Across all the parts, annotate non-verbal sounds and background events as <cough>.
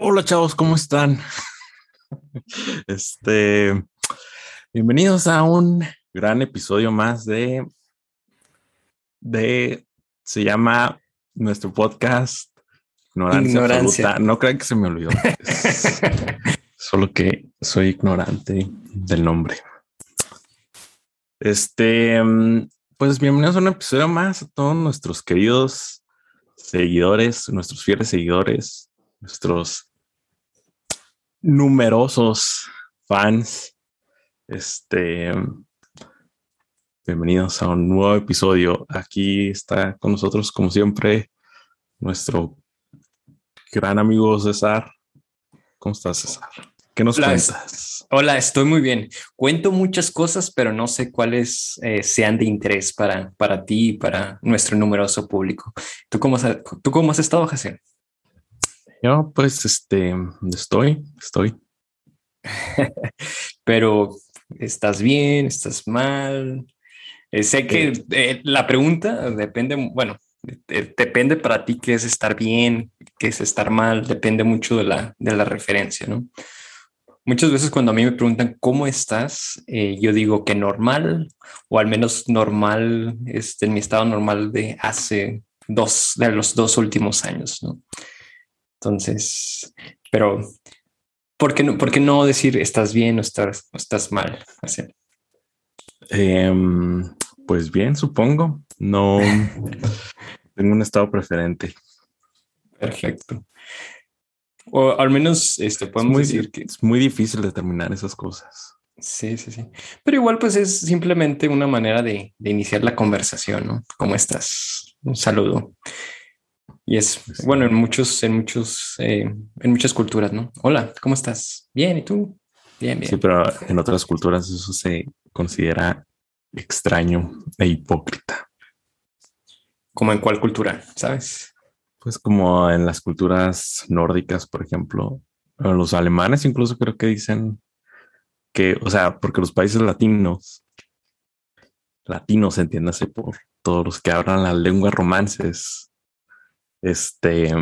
Hola chavos, ¿cómo están? Este, bienvenidos a un gran episodio más de, de, se llama nuestro podcast Ignorancia, No crean que se me olvidó. <laughs> solo que soy ignorante del nombre. Este, pues bienvenidos a un episodio más a todos nuestros queridos seguidores, nuestros fieles seguidores, nuestros numerosos fans. Este, bienvenidos a un nuevo episodio. Aquí está con nosotros, como siempre, nuestro gran amigo César. ¿Cómo estás, César? ¿Qué nos cuentas? Hola, estoy muy bien. Cuento muchas cosas, pero no sé cuáles eh, sean de interés para, para ti y para nuestro numeroso público. ¿Tú cómo has, ¿tú cómo has estado, José? Yo, pues, este, estoy, estoy. <laughs> Pero, ¿estás bien? ¿Estás mal? Eh, sé que eh. Eh, la pregunta depende, bueno, depende para ti qué es estar bien, qué es estar mal, depende mucho de la, de la referencia, ¿no? Muchas veces cuando a mí me preguntan cómo estás, yo digo que normal, o al menos normal, este, en mi estado normal de hace dos, de los dos últimos años, ¿no? Entonces, pero ¿por qué no, por qué no decir estás bien o estás, estás mal? Em, pues bien, supongo. No <laughs> tengo un estado preferente. Perfecto. O al menos este, podemos decir que es muy difícil determinar esas cosas. Sí, sí, sí. Pero igual, pues es simplemente una manera de, de iniciar la conversación, ¿no? ¿Cómo estás? Un saludo. Y es bueno en muchos, en muchos, eh, en muchas culturas, ¿no? Hola, ¿cómo estás? Bien, ¿y tú? Bien, bien. Sí, pero en otras culturas eso se considera extraño e hipócrita. ¿Como en cuál cultura? ¿Sabes? Pues como en las culturas nórdicas, por ejemplo, los alemanes incluso creo que dicen que, o sea, porque los países latinos, latinos, entiéndase por todos los que hablan las lenguas romances, este,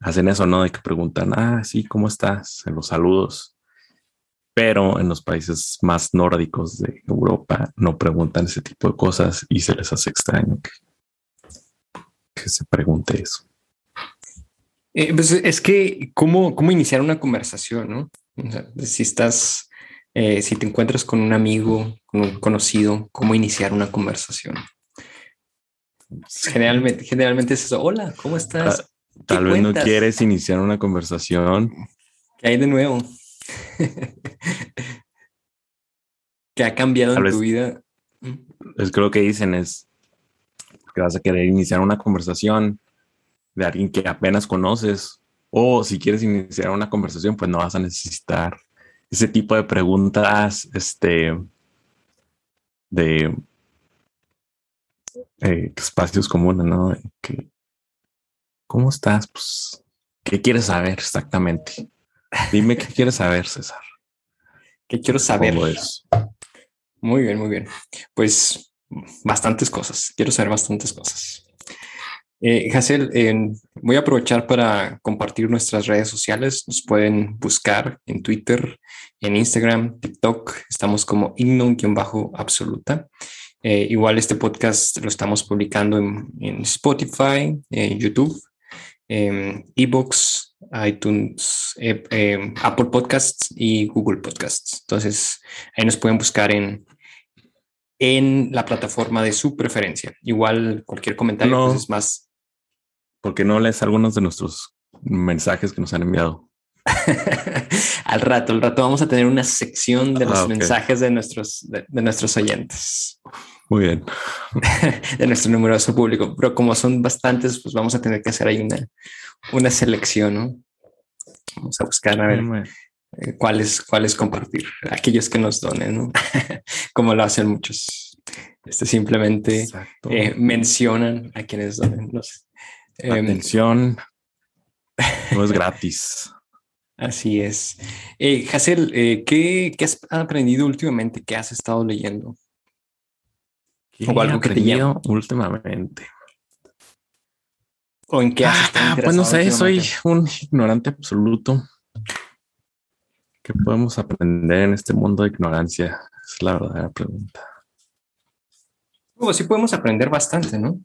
hacen eso, ¿no? De que preguntan, ah, sí, ¿cómo estás? En los saludos. Pero en los países más nórdicos de Europa no preguntan ese tipo de cosas y se les hace extraño que, se pregunte eso. Eh, pues es que, ¿cómo, ¿cómo iniciar una conversación, no? si estás, eh, si te encuentras con un amigo, con un conocido, ¿cómo iniciar una conversación? <laughs> Generalmente, generalmente es eso. Hola, ¿cómo estás? Tal, vez no quieres iniciar una conversación. ¿Qué hay de nuevo? ¿Qué ha cambiado en tu vida? Es que lo que dicen es que vas a querer iniciar una conversación de alguien que apenas conoces. O si quieres iniciar una conversación, pues no vas a necesitar ese tipo de preguntas, este, de eh, espacios comunes, ¿no? Que, ¿Cómo estás? Pues, ¿qué quieres saber exactamente? Dime qué quieres saber, César. ¿Qué quiero saber? Muy bien, muy bien. Pues bastantes cosas. Quiero saber bastantes cosas. Eh, voy a aprovechar para compartir nuestras redes sociales. Nos pueden buscar en Twitter, en Instagram, TikTok. Estamos como ignon-absoluta. Eh, igual este podcast lo estamos publicando en, Spotify, en YouTube, en Ebooks, iTunes, eh, eh, Apple Podcasts y Google Podcasts. Entonces, ahí nos pueden buscar en, en la plataforma de su preferencia. Igual cualquier comentario pues, es más. porque no lees algunos de nuestros mensajes que nos han enviado? <laughs> al rato, al rato vamos a tener una sección de los ah, mensajes de nuestros, de nuestros oyentes. Muy bien. <laughs> de nuestro numeroso público. Pero como son bastantes, pues vamos a tener que hacer ahí una, una selección, ¿no? Vamos a buscar a ver eh, cuáles, cuáles compartir. Aquellos que nos donen, ¿no? <laughs> como lo hacen muchos. Este simplemente eh, mencionan a quienes donen. No em, Atención. no es gratis. <laughs> Así es. Eh, eh, ¿qué, ¿qué has aprendido últimamente? ¿Qué has estado leyendo? O algo que te últimamente. ¿O en qué haces ah, Pues no sé, soy un ignorante absoluto. ¿Qué podemos aprender en este mundo de ignorancia? Es la verdadera pregunta. Pues sí podemos aprender bastante, ¿no?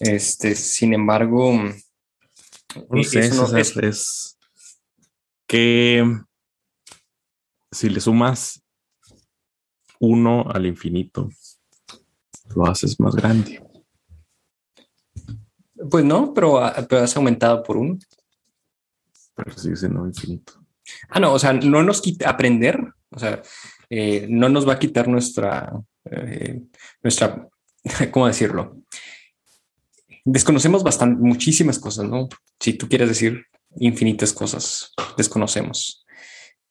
Este, sin embargo, no e-, sé, es, es que si le sumas uno al infinito, lo haces más grande. Pues no, pero, has aumentado por uno. Pero sigue siendo infinito. Ah, no, o sea, no nos quita aprender, o sea, eh, no nos va a quitar nuestra, eh, nuestra, <laughs> ¿cómo decirlo? Desconocemos bastante, muchísimas cosas, ¿no? Si tú quieres decir infinitas cosas, desconocemos.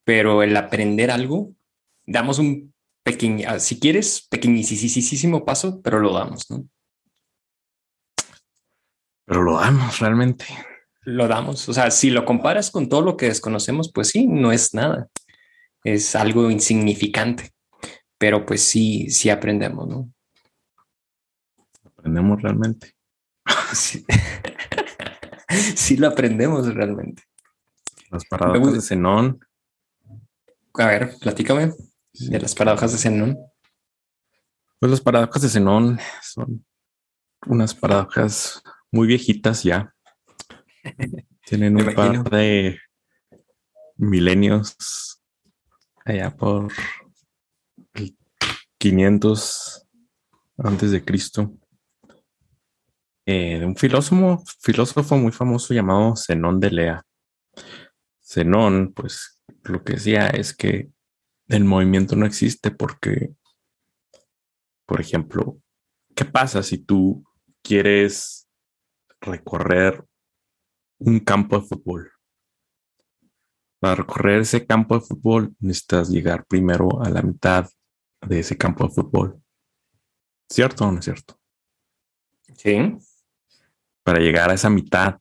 Pero el aprender algo, damos un pequeño, ah, si quieres, pequeñísimo paso, pero lo damos, ¿no? Pero lo damos realmente. Lo damos. O sea, si lo comparas con todo lo que desconocemos, pues sí, no es nada. Es algo insignificante. Pero pues sí, sí aprendemos, ¿no? Aprendemos realmente. Sí, <laughs> sí lo aprendemos realmente. Las paradojas de Zenón. A ver, platícame de las paradojas de Zenón. Pues las paradojas de Zenón son unas paradojas muy viejitas ya. <laughs> Tienen un par de milenios allá por 500 antes de Cristo. Eh, de un filósofo, filósofo muy famoso llamado Zenón de Lea. Zenón, pues lo que decía es que el movimiento no existe porque, por ejemplo, ¿qué pasa si tú quieres recorrer un campo de fútbol. Para recorrer ese campo de fútbol necesitas llegar primero a la mitad de ese campo de fútbol. ¿Cierto o no es cierto? Sí. Para llegar a esa mitad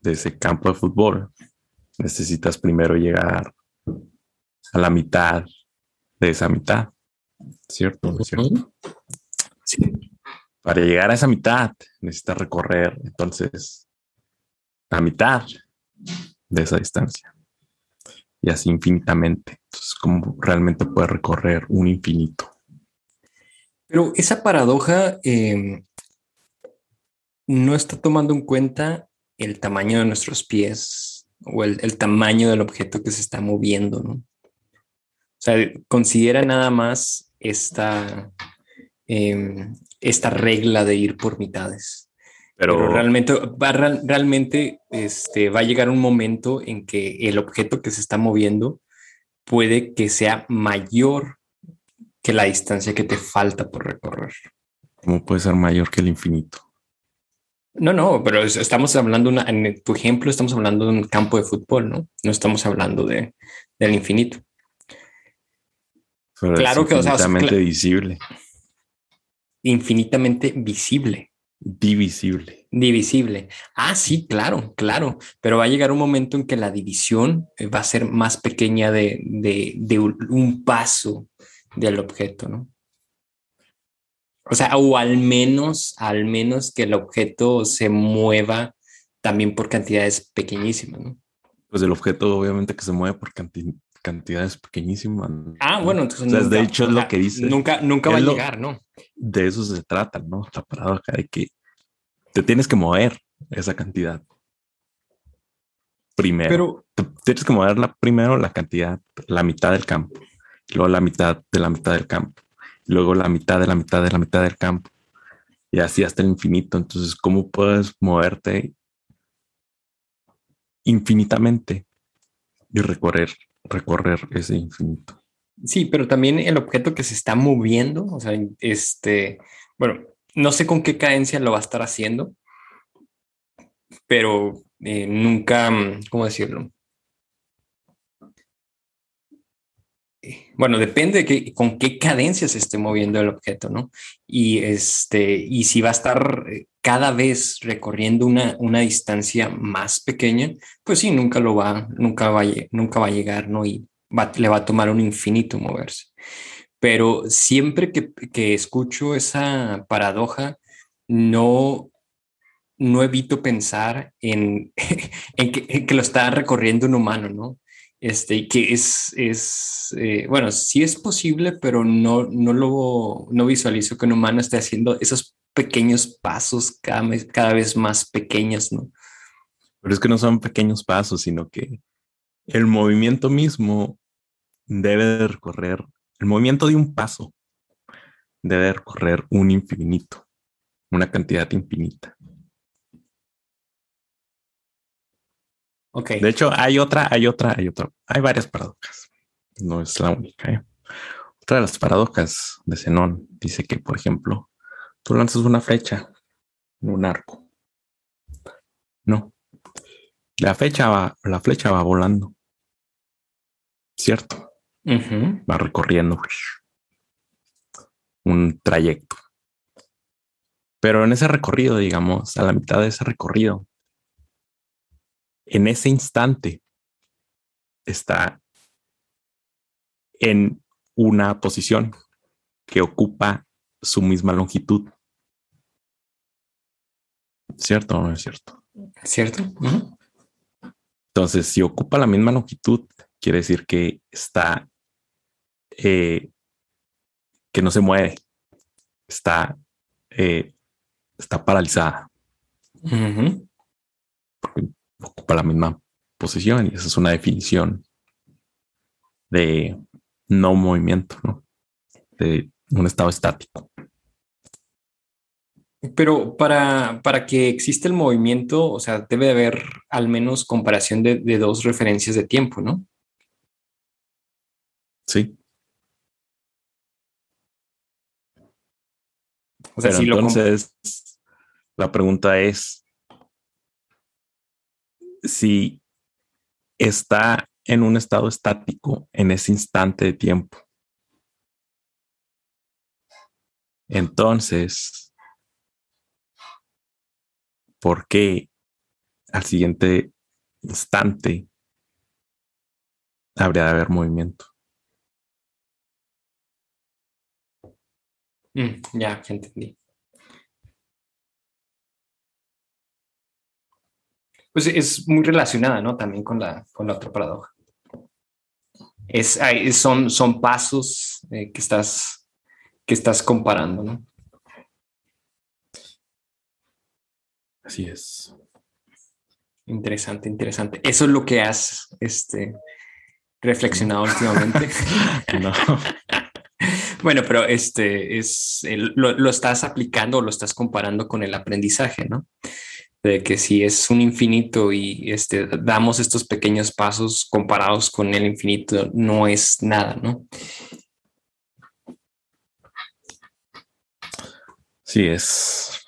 de ese campo de fútbol, necesitas primero llegar a la mitad de esa mitad. ¿Cierto o no es cierto? Sí. Para llegar a esa mitad, necesitas recorrer entonces la mitad de esa distancia. Y así infinitamente. Entonces, ¿cómo realmente puedes recorrer un infinito? Pero esa paradoja em, no está tomando en cuenta el tamaño de nuestros pies o el, tamaño del objeto que se está moviendo, ¿no? O sea, considera nada más esta, em, esta regla de ir por mitades. Pero, realmente, va, realmente este, va a llegar un momento en que el objeto que se está moviendo puede que sea mayor que la distancia que te falta por recorrer. ¿Cómo puede ser mayor que el infinito? No, no, pero estamos hablando, en tu ejemplo, estamos hablando de un campo de fútbol, ¿no? No estamos hablando de, del infinito. Claro que, o sea, visible infinitamente visible. Divisible. Divisible. Ah, sí, claro, claro. Pero va a llegar un momento en que la división eh, va a ser más pequeña de, de, un paso del objeto, ¿no? O sea, o al menos, al menos que el objeto se mueva también por cantidades pequeñísimas, ¿no? Pues el objeto obviamente que se mueve por cantidad cantidades pequeñísimas. Ah, bueno, entonces. de hecho es lo que dice. Nunca, nunca va a llegar, ¿no? De eso se trata, ¿no? La paradoja de que te tienes que mover esa cantidad. Primero. Pero tienes que mover la, primero la cantidad, la mitad del campo, luego la mitad de la mitad del campo, luego la mitad de la mitad de la mitad del campo, y así hasta el infinito. Entonces, ¿cómo puedes moverte infinitamente y recorrer recorrer ese infinito. Sí, pero también el objeto que se está moviendo, o sea, este, bueno, no sé con qué cadencia lo va a estar haciendo, pero eh, nunca, ¿cómo decirlo? Bueno, depende de que, con qué cadencia se esté moviendo el objeto, ¿no? Y, este, y si va a estar eh, cada vez recorriendo una, una distancia más pequeña, pues sí, nunca lo va, nunca va, nunca va a llegar, ¿no? Y le va a tomar un infinito moverse. Pero siempre que, que escucho esa paradoja, no, no evito pensar en, <laughs> en, que, lo está recorriendo un humano, ¿no? Este, que es, es eh, bueno, sí es posible, pero no, no lo no visualizo que un humano esté haciendo esos pequeños pasos cada, cada vez más pequeños, ¿no? Pero es que no son pequeños pasos, sino que el movimiento mismo debe de recorrer, el movimiento de un paso debe recorrer un infinito, una cantidad infinita. De hecho, hay otra, hay otra, hay otra, hay varias paradojas. No es la única. ¿eh? Otra de las paradojas de Zenón dice que, por ejemplo, tú lanzas una flecha en un arco. No. La flecha va, la flecha va volando. ¿Cierto? Va recorriendo un trayecto. Pero en ese recorrido, digamos, a la mitad de ese recorrido, en ese instante está en una posición que ocupa su misma longitud. ¿Cierto o no es cierto? Cierto. Entonces, si ocupa la misma longitud, quiere decir que está, eh, que no se mueve, está, eh, está paralizada ocupa la misma posición y esa es una definición de no movimiento, ¿no? De un estado estático. Pero para, para que exista el movimiento, o sea, debe haber al menos comparación de, dos referencias de tiempo, ¿no? Sí. O sea, Pero entonces, la pregunta es, si está en un estado estático en ese instante de tiempo. Entonces, ¿por qué al siguiente instante habría de haber movimiento? Mm, ya, ya entendí. Pues es muy relacionada, ¿no? También con la, con la otra paradoja. Es, son, son pasos eh, que, estás, que estás comparando, ¿no? Así es. Interesante, interesante. Eso es lo que has este, reflexionado últimamente. <laughs> no. <laughs> Bueno, pero este es lo, lo, estás aplicando o lo estás comparando con el aprendizaje, ¿no? De que si es un infinito y este, damos estos pequeños pasos comparados con el infinito, no es nada, ¿no? Sí, es.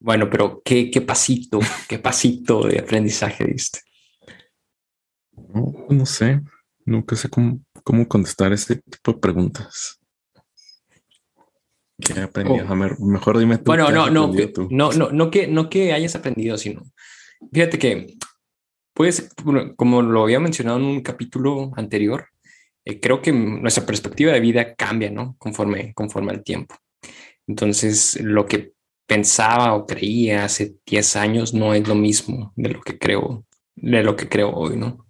Bueno, pero ¿qué, qué pasito, qué pasito de aprendizaje diste? No, sé, nunca sé cómo, cómo contestar este tipo de preguntas. ¿Qué aprendido? Oh. mejor dime tú. Bueno, no, no, no, no, no que, no que hayas aprendido, sino fíjate que, pues, como lo había mencionado en un capítulo anterior, eh, creo que nuestra perspectiva de vida cambia, ¿no? Conforme, conforme al tiempo. Entonces, lo que pensaba o creía hace 10 años no es lo mismo de lo que creo, de lo que creo hoy, ¿no?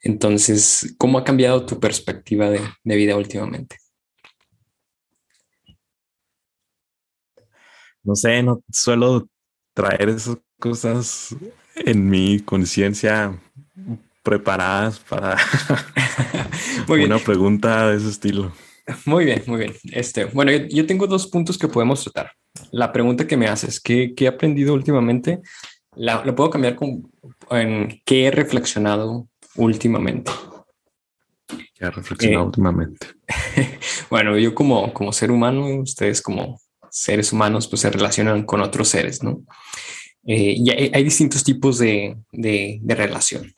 Entonces, ¿cómo ha cambiado tu perspectiva de vida últimamente? No sé, no suelo traer esas cosas en mi conciencia preparadas para <laughs> una pregunta de ese estilo. Muy bien, muy bien. Este, bueno, yo, tengo dos puntos que podemos tratar. La pregunta que me haces, ¿qué, qué he aprendido últimamente? La, puedo cambiar con en qué he reflexionado últimamente. ¿Qué he reflexionado eh, últimamente? <laughs> bueno, yo como, como ser humano, ustedes como seres humanos pues se relacionan con otros seres, ¿no? Eh, y hay, distintos tipos de, de, relación.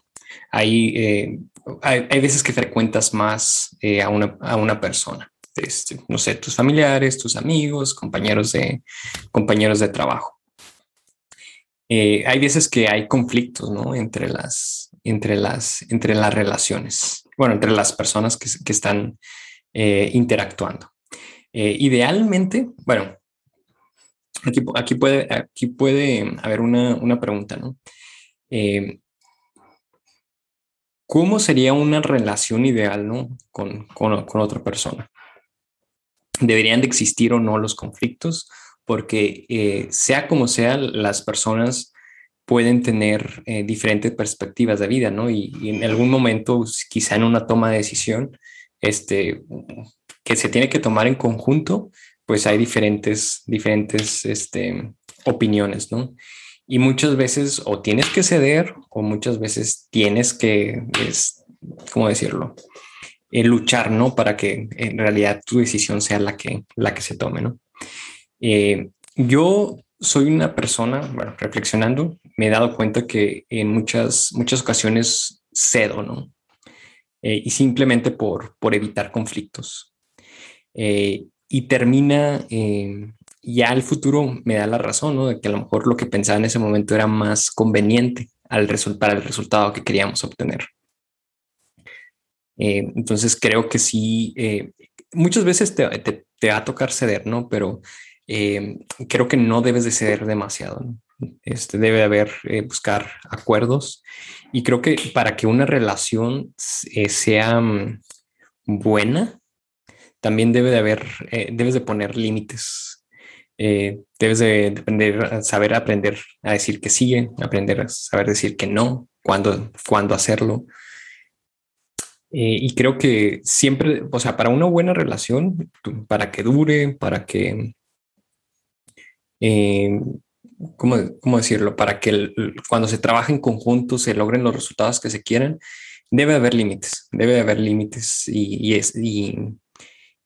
Eh, hay, hay, veces que frecuentas más eh, a, una, a una persona, este, no sé, tus familiares, tus amigos, compañeros de, compañeros de trabajo. hay veces que hay conflictos, ¿no? Entre las, entre las, entre las relaciones, bueno, entre las personas que, que están interactuando. idealmente, bueno, Aquí, puede, aquí puede haber una, una pregunta, ¿no? Eh, ¿Cómo sería una relación ideal ¿no? con, con, con, otra persona? ¿Deberían de existir o no los conflictos? Porque eh, sea como sea, las personas pueden tener eh, diferentes perspectivas de vida, ¿no? Y, y, en algún momento, quizá en una toma de decisión, este, que se tiene que tomar en conjunto, pues hay diferentes, diferentes este, opiniones, ¿no? Y muchas veces o tienes que ceder o muchas veces tienes que, es, ¿cómo decirlo? Eh, luchar, ¿no? Para que en realidad tu decisión sea la que, la que se tome, ¿no? Eh, yo soy una persona, bueno, reflexionando, me he dado cuenta que en muchas, muchas ocasiones cedo, ¿no? Eh, y simplemente por, por evitar conflictos. Eh, y termina, eh, ya el futuro me da la razón, ¿no? De que a lo mejor lo que pensaba en ese momento era más conveniente al para el resultado que queríamos obtener. Eh, entonces creo que sí, muchas veces te, te, te, va a tocar ceder, ¿no? Pero creo que no debes de ceder demasiado, ¿no? Este, debe haber, buscar acuerdos y creo que para que una relación sea mm, buena, también debe de haber, eh, debes de poner límites. Eh, debes de, aprender, saber aprender a decir que sigue, aprender a saber decir que no, cuándo, cuándo hacerlo. Eh, y creo que siempre, o sea, para una buena relación, para que dure, para que, eh, ¿cómo, ¿cómo, decirlo? Para que el, cuando se trabaja en conjunto se logren los resultados que se quieran, debe haber límites, debe haber límites y, y, es, y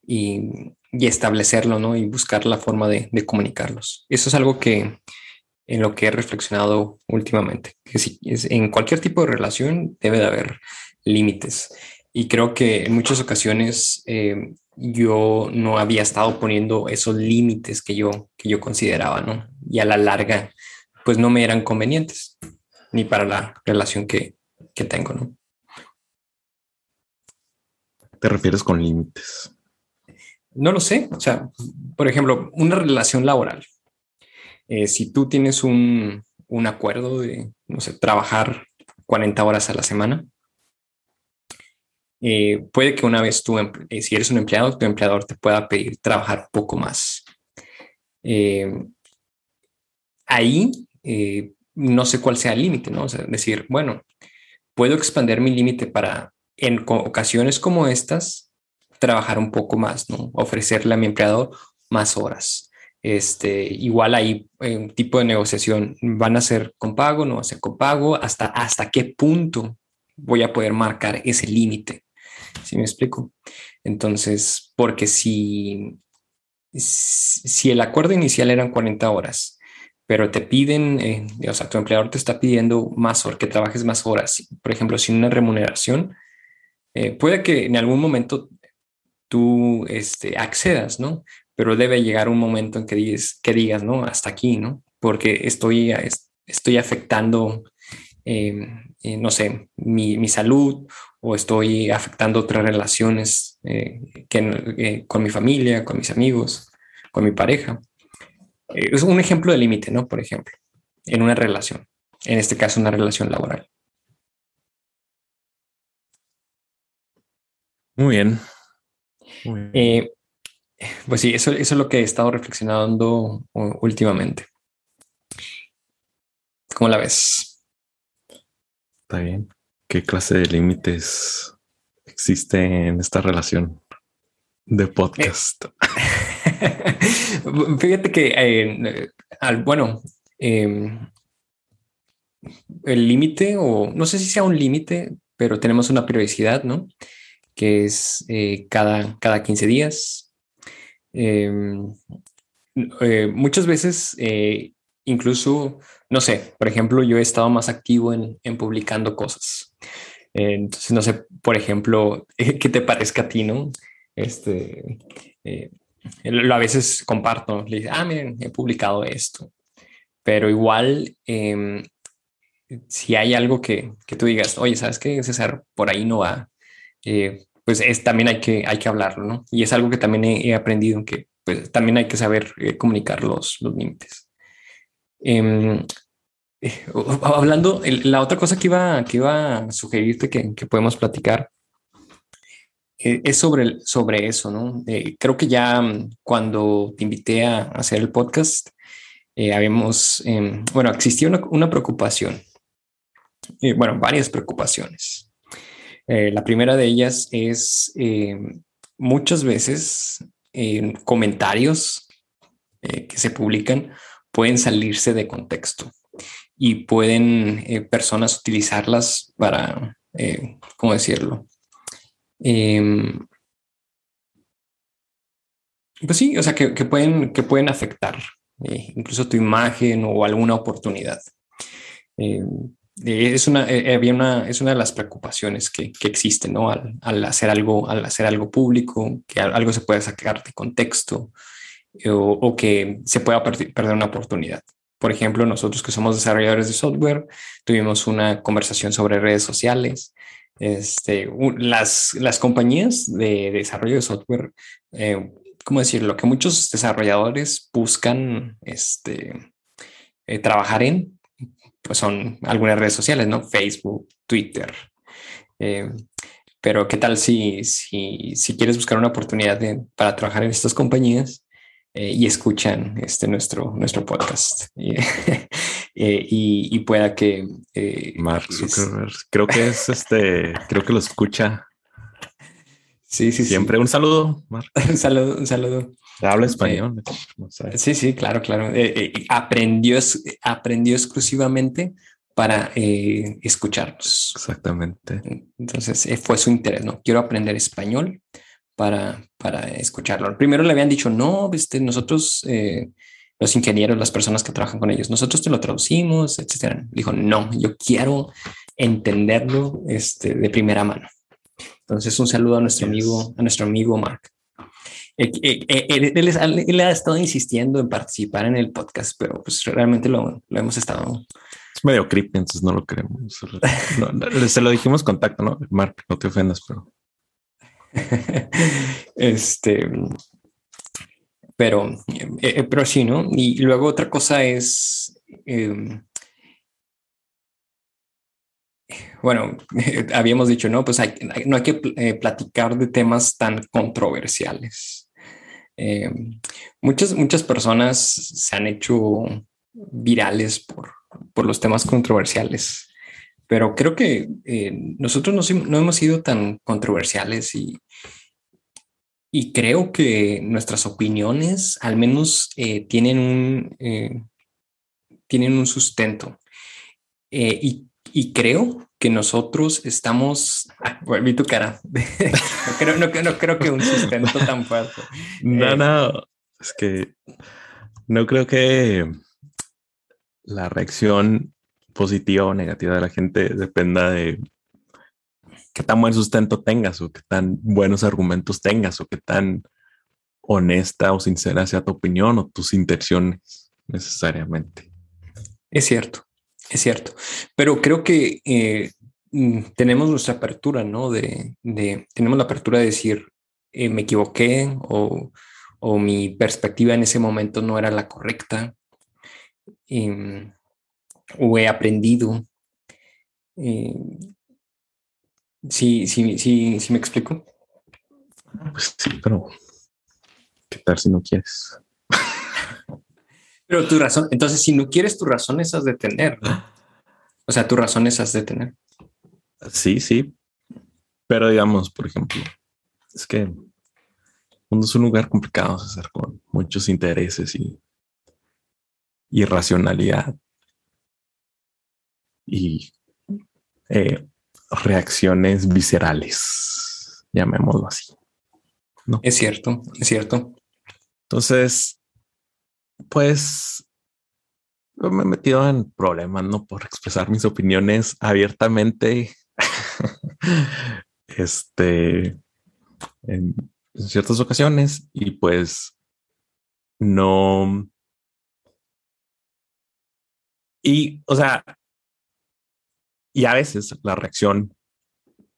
y, establecerlo, ¿no? Y buscar la forma de, de, comunicarlos. Eso es algo que en lo que he reflexionado últimamente, que si, es, en cualquier tipo de relación debe de haber límites. Y creo que en muchas ocasiones eh, yo no había estado poniendo esos límites que yo, que yo consideraba, ¿no? Y a la larga, pues no me eran convenientes, ni para la relación que, que tengo, ¿no? ¿Te refieres con límites? No lo sé. O sea, por ejemplo, una relación laboral. Eh, si tú tienes un, un, acuerdo de, no sé, trabajar 40 horas a la semana, eh, puede que una vez tú, eh, si eres un empleado, tu empleador te pueda pedir trabajar poco más. Ahí no sé cuál sea el límite, ¿no? O sea, decir, bueno, puedo expandir mi límite para en ocasiones como estas trabajar un poco más. Ofrecerle a mi empleado más horas. Este, igual hay eh, un tipo de negociación, van a ser con pago, no va a ser con pago, hasta, hasta qué punto voy a poder marcar ese límite. ¿Sí me explico? Entonces, porque si, si el acuerdo inicial eran 40 horas, pero te piden, eh, o sea, tu empleador te está pidiendo más horas, que trabajes más horas, por ejemplo, sin una remuneración, eh, puede que en algún momento tú este, accedas, ¿no? Pero debe llegar un momento en que digas, que digas ¿no? Hasta aquí, ¿no? Porque estoy, estoy afectando, eh, eh, no sé, mi, mi, salud o estoy afectando otras relaciones eh, que, eh, con mi familia, con mis amigos, con mi pareja. Es un ejemplo de límite, ¿no? Por ejemplo, en una relación, en este caso una relación laboral. Muy bien, eh, pues sí, eso, eso, es lo que he estado reflexionando últimamente. ¿Cómo la ves? Está bien. ¿Qué clase de límites existe en esta relación de podcast? <laughs> Fíjate que, eh, al, bueno, eh, el límite, o no sé si sea un límite, pero tenemos una periodicidad, ¿no? Que es eh, cada, cada 15 días. Em, eh, muchas veces, eh, incluso, no sé, por ejemplo, yo he estado más activo en, en publicando cosas. entonces, no sé, por ejemplo, <laughs> qué te parezca a ti, ¿no? Este, a veces comparto, le digo, ah, miren, he publicado esto. Pero igual, em, si hay algo que, que, tú digas, oye, ¿sabes qué, César? Por ahí no va. Eh, pues es, también hay que, hay que hablarlo, ¿no? Y es algo que también he, he aprendido, que pues también hay que saber eh, comunicar los, los límites. Em, eh, hablando, la otra cosa que iba, que iba a sugerirte que, que podemos platicar es sobre, sobre eso, ¿no? creo que ya mm, cuando te invité a hacer el podcast, habíamos, em, bueno, existía una, una preocupación, bueno, varias preocupaciones. La primera de ellas es em, muchas veces en comentarios eh, que se publican pueden salirse de contexto y pueden eh, personas utilizarlas para, eh, ¿cómo decirlo? Em, pues sí, o sea, que, pueden, que pueden afectar incluso tu imagen o alguna oportunidad. Em, es una, eh, había una, es una de las preocupaciones que, que existen, ¿no? Al, al, hacer algo, al hacer algo público, que algo se puede sacar de contexto eh, o, que se pueda perder una oportunidad. Por ejemplo, nosotros que somos desarrolladores de software, tuvimos una conversación sobre redes sociales. Este, las, las compañías de desarrollo de software, eh, ¿cómo decirlo? Que muchos desarrolladores buscan este, eh, trabajar en pues son algunas redes sociales, ¿no? Facebook, Twitter. Eh, pero qué tal si, si, si, quieres buscar una oportunidad para trabajar en estas compañías eh, y escuchan este nuestro, nuestro podcast <laughs> y, eh, y, pueda que Mark Zuckerberg, creo que es este, creo que lo escucha. Sí, sí, Siempre un saludo, Mark. <laughs> un saludo, un saludo. Habla español. Sí, sí, claro, claro. Eh, eh, aprendió, aprendió exclusivamente para eh, escucharnos. Exactamente. Entonces fue su interés, ¿no? Quiero aprender español para, para escucharlo. Primero le habían dicho, no, este, nosotros, los ingenieros, las personas que trabajan con ellos, nosotros te lo traducimos, etcétera. Dijo, no, yo quiero entenderlo este, de primera mano. Entonces, un saludo a nuestro amigo, a nuestro amigo Mark. Eh, eh, eh, él, ha estado insistiendo en participar en el podcast, pero pues realmente lo, hemos estado. Es medio creepy, entonces no lo queremos. se lo dijimos contacto, ¿no? Mark, no te ofendas, pero. <laughs> este. Pero, pero sí, ¿no? Y luego otra cosa es. Em, bueno, <laughs> habíamos dicho, no, pues no hay que platicar de temas tan controversiales. Eh, muchas, muchas personas se han hecho virales por, por los temas controversiales, pero creo que eh, nosotros no, no, hemos sido tan controversiales y, y creo que nuestras opiniones al menos eh, tienen, un, tienen un sustento. y, y creo que nosotros estamos. Ah, vi tu cara. <laughs> no, creo, no, creo que un sustento tan fuerte. No, eh, no. Es que no creo que la reacción positiva o negativa de la gente dependa de qué tan buen sustento tengas o qué tan buenos argumentos tengas o qué tan honesta o sincera sea tu opinión o tus intenciones necesariamente. Es cierto. Es cierto, pero creo que eh, mm, tenemos nuestra apertura, ¿no? De, tenemos la apertura de decir, eh, me equivoqué o, mi perspectiva en ese momento no era la correcta em, o he aprendido. Eh, sí, sí, sí, sí me explico. Pues sí, pero ¿qué tal si no quieres? Pero tu razón, entonces si no quieres tu razón esas de tener, O sea, tu razón esas de tener. Sí, sí. Pero digamos, por ejemplo, es que el mundo es un lugar complicado, hacer con muchos intereses y irracionalidad y eh, reacciones viscerales, llamémoslo así. ¿no? Es cierto, es cierto. Entonces, pues me he metido en problemas, ¿no? Por expresar mis opiniones abiertamente. <laughs> este, en, ciertas ocasiones y pues no. Y, o sea, y a veces la reacción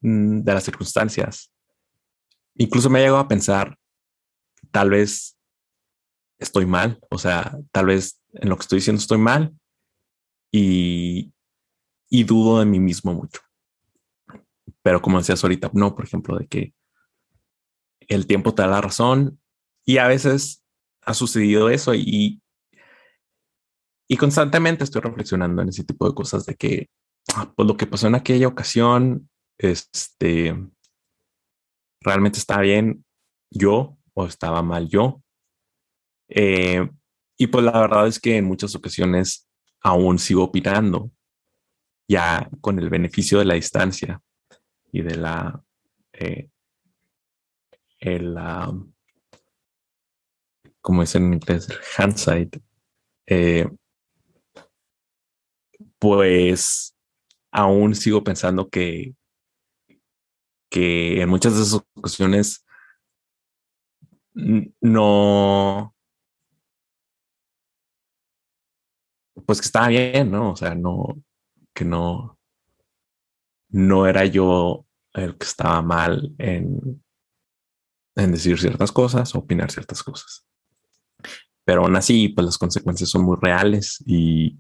mm, de las circunstancias, incluso me ha llegado a pensar, tal vez estoy mal. O sea, tal vez en lo que estoy diciendo estoy mal y, y dudo de mí mismo mucho. Pero como decías ahorita, no, por ejemplo, de que el tiempo te da la razón y a veces ha sucedido eso y, y constantemente estoy reflexionando en ese tipo de cosas de que ah, pues lo que pasó en aquella ocasión, este, realmente estaba bien yo o estaba mal yo. Eh, y pues la verdad es que en muchas ocasiones aún sigo opinando, ya con el beneficio de la distancia y de la, eh, el, como es en inglés, hindsight, eh, pues aún sigo pensando que, que en muchas de esas ocasiones no, pues que estaba bien, ¿no? O sea, no, que no, no era yo el que estaba mal en, en decir ciertas cosas, opinar ciertas cosas. Pero aún así, pues las consecuencias son muy reales y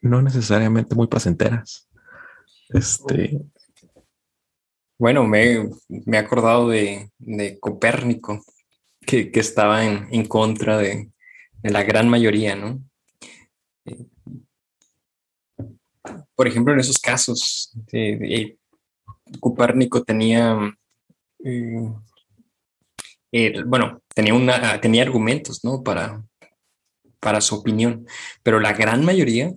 no necesariamente muy placenteras. Este. Bueno, me, he acordado de, Copérnico, que, estaba en, contra de, la gran mayoría, ¿no? Por ejemplo, en esos casos, Copérnico tenía, eh, bueno, tenía, una, tenía argumentos, ¿no? Para, para su opinión, pero la gran mayoría,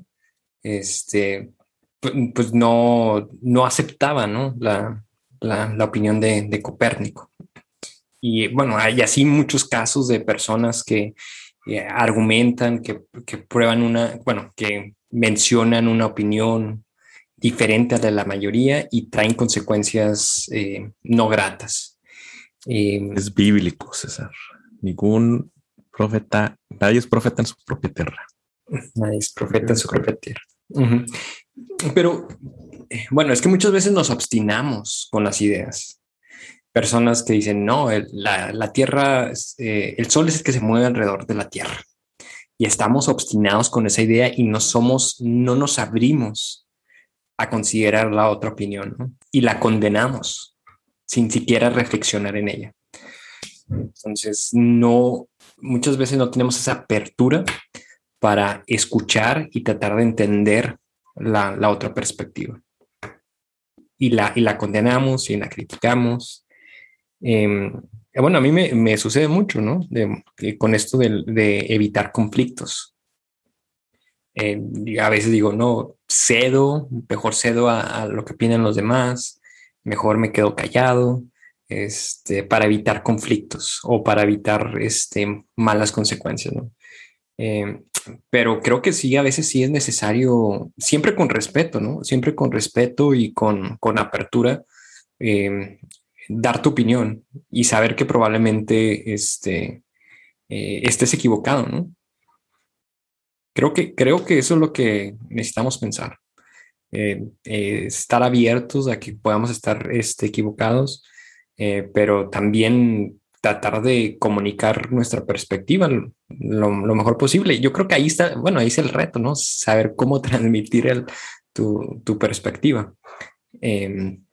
este, pues no, no aceptaba, ¿no? La, la, opinión de, Copérnico. Y bueno, hay así muchos casos de personas que eh, argumentan, que, que, prueban una, bueno, que mencionan una opinión diferente a la de la mayoría y traen consecuencias eh, no gratas. Em, es bíblico, César. Ningún profeta, nadie es profeta en su propia tierra. Nadie es profeta en su propia tierra. Pero eh, bueno, es que muchas veces nos obstinamos con las ideas. Personas que dicen, no, la, tierra, eh, el sol es el que se mueve alrededor de la tierra. Y estamos obstinados con esa idea y no somos, no nos abrimos a considerar la otra opinión y la condenamos sin siquiera reflexionar en ella. Entonces, no, muchas veces no tenemos esa apertura para escuchar y tratar de entender la, otra perspectiva. Y la, y la condenamos y la criticamos. Em, bueno, a mí me, sucede mucho, ¿no? con esto de, evitar conflictos. Em, a veces digo, no, cedo, mejor cedo a, a, lo que opinan los demás, mejor me quedo callado, este, para evitar conflictos o para evitar este, malas consecuencias. Eh, pero creo que sí, a veces sí es necesario, siempre con respeto, ¿no? Siempre con respeto y con, apertura, eh, dar tu opinión y saber que probablemente este, eh, estés equivocado, ¿no? Creo que, creo que eso es lo que necesitamos pensar. estar abiertos a que podamos estar este, equivocados eh, pero también tratar de comunicar nuestra perspectiva lo, mejor posible. Yo creo que ahí está, bueno, ahí es el reto, ¿no? Saber cómo <laughs> transmitir el, tu, tu, perspectiva. Em,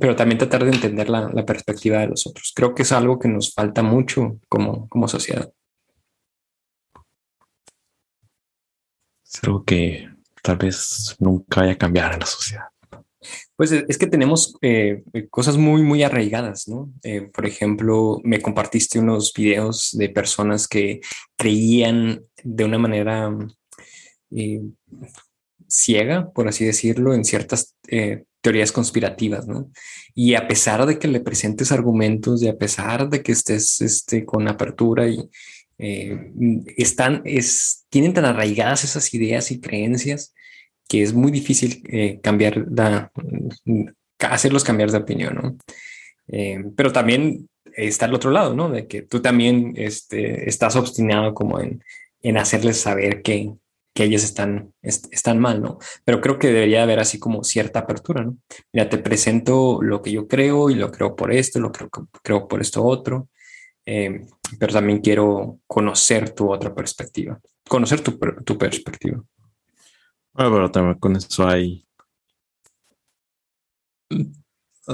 pero también tratar de entender la, la, perspectiva de los otros. Creo que es algo que nos falta mucho como, como sociedad. Es algo que tal vez nunca vaya a cambiar en la sociedad. Pues eh, es que tenemos eh, cosas muy, muy arraigadas, ¿no? Eh, por ejemplo, me compartiste unos videos de personas que creían de una manera ciega, por así decirlo, en ciertas teorías conspirativas, ¿no? Y a pesar de que le presentes argumentos y a pesar de que estés este, con apertura y están, es, tienen tan arraigadas esas ideas y creencias que es muy difícil eh, cambiar, hacerlos cambiar de opinión, ¿no? Eh, pero también está el otro lado, ¿no? De que tú también este, estás obstinado como en, en hacerles saber que, que ellos están, están mal, ¿no? Pero creo que debería haber así como cierta apertura, ¿no? Mira, te presento lo que yo creo y lo creo por esto, lo creo, creo por esto otro. eh, pero también quiero conocer tu otra perspectiva, conocer tu, tu perspectiva. Bueno, pero también con eso hay...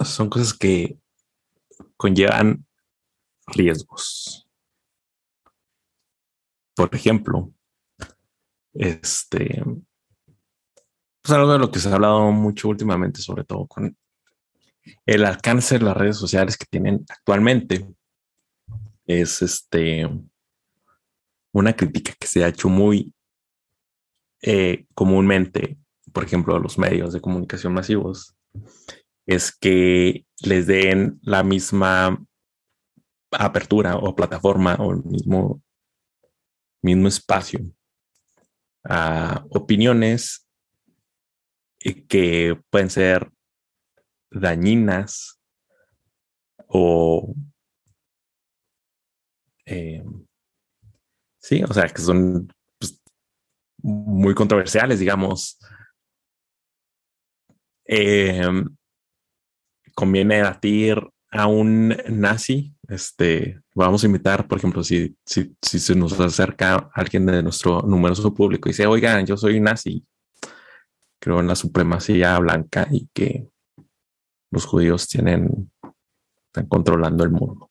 Son cosas que conllevan riesgos. Por ejemplo, este, pues algo de lo que se ha hablado mucho últimamente, sobre todo con el alcance de las redes sociales que tienen actualmente, es este una crítica que se ha hecho muy eh, comúnmente, por ejemplo, a los medios de comunicación masivos, es que les den la misma apertura o plataforma o el mismo, mismo espacio opiniones que pueden ser dañinas o eh, sí, o sea, que son pues, muy controversiales, digamos. Eh, conviene debatir a un nazi, este, vamos a invitar, por ejemplo, si, si, si se nos acerca alguien de nuestro numeroso público y dice, oigan, yo soy nazi, creo en la supremacía blanca y que los judíos tienen, están controlando el mundo.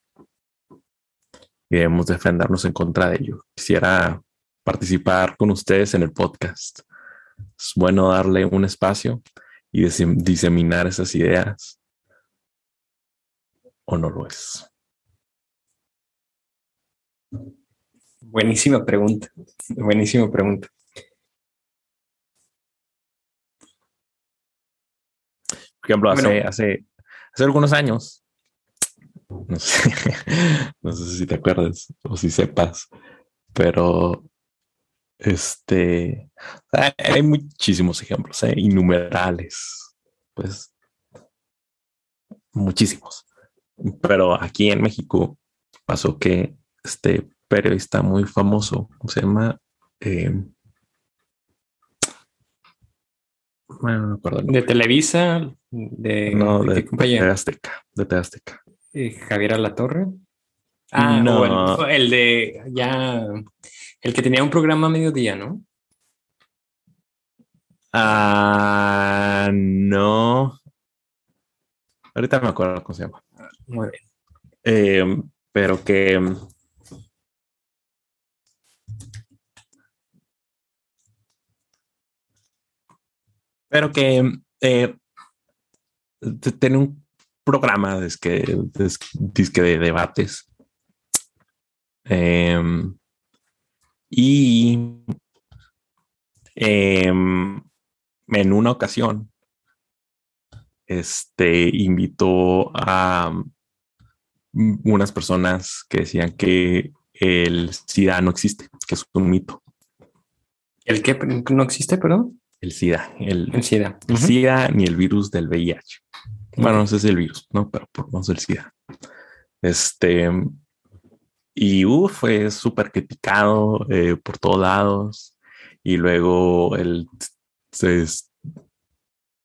Y debemos defendernos en contra de ello. Quisiera participar con ustedes en el podcast. Es bueno darle un espacio y diseminar esas ideas. ¿O no lo es? Buenísima pregunta. Buenísima pregunta. Por ejemplo, hace, hace, hace algunos años, no sé, <laughs> no sé si te acuerdas o si sepas, pero este, hay muchísimos ejemplos, ¿eh? innumerables, pues muchísimos. Pero aquí en México pasó que este periodista muy famoso, se llama? Eh, bueno, no acuerdo. ¿De Televisa? ¿De, no, de, de, Azteca. De Azteca. Eh, ¿Javier Alatorre? Ah, no. el de ya. El que tenía un programa a mediodía, ¿no? Ah, no. Ahorita me acuerdo cómo se llama. Muy bien. Eh, pero que pero que eh, tiene un programa de, que, de, debates. Em, y em, en una ocasión, este invitó a unas personas que decían que el SIDA no existe, que es un mito. ¿El qué no existe, perdón? El SIDA. El, SIDA. SIDA ni el virus del VIH. Bueno, no sé si el virus, ¿no? Pero por más el SIDA. Este, y fue súper criticado eh, por todos lados. Y luego él se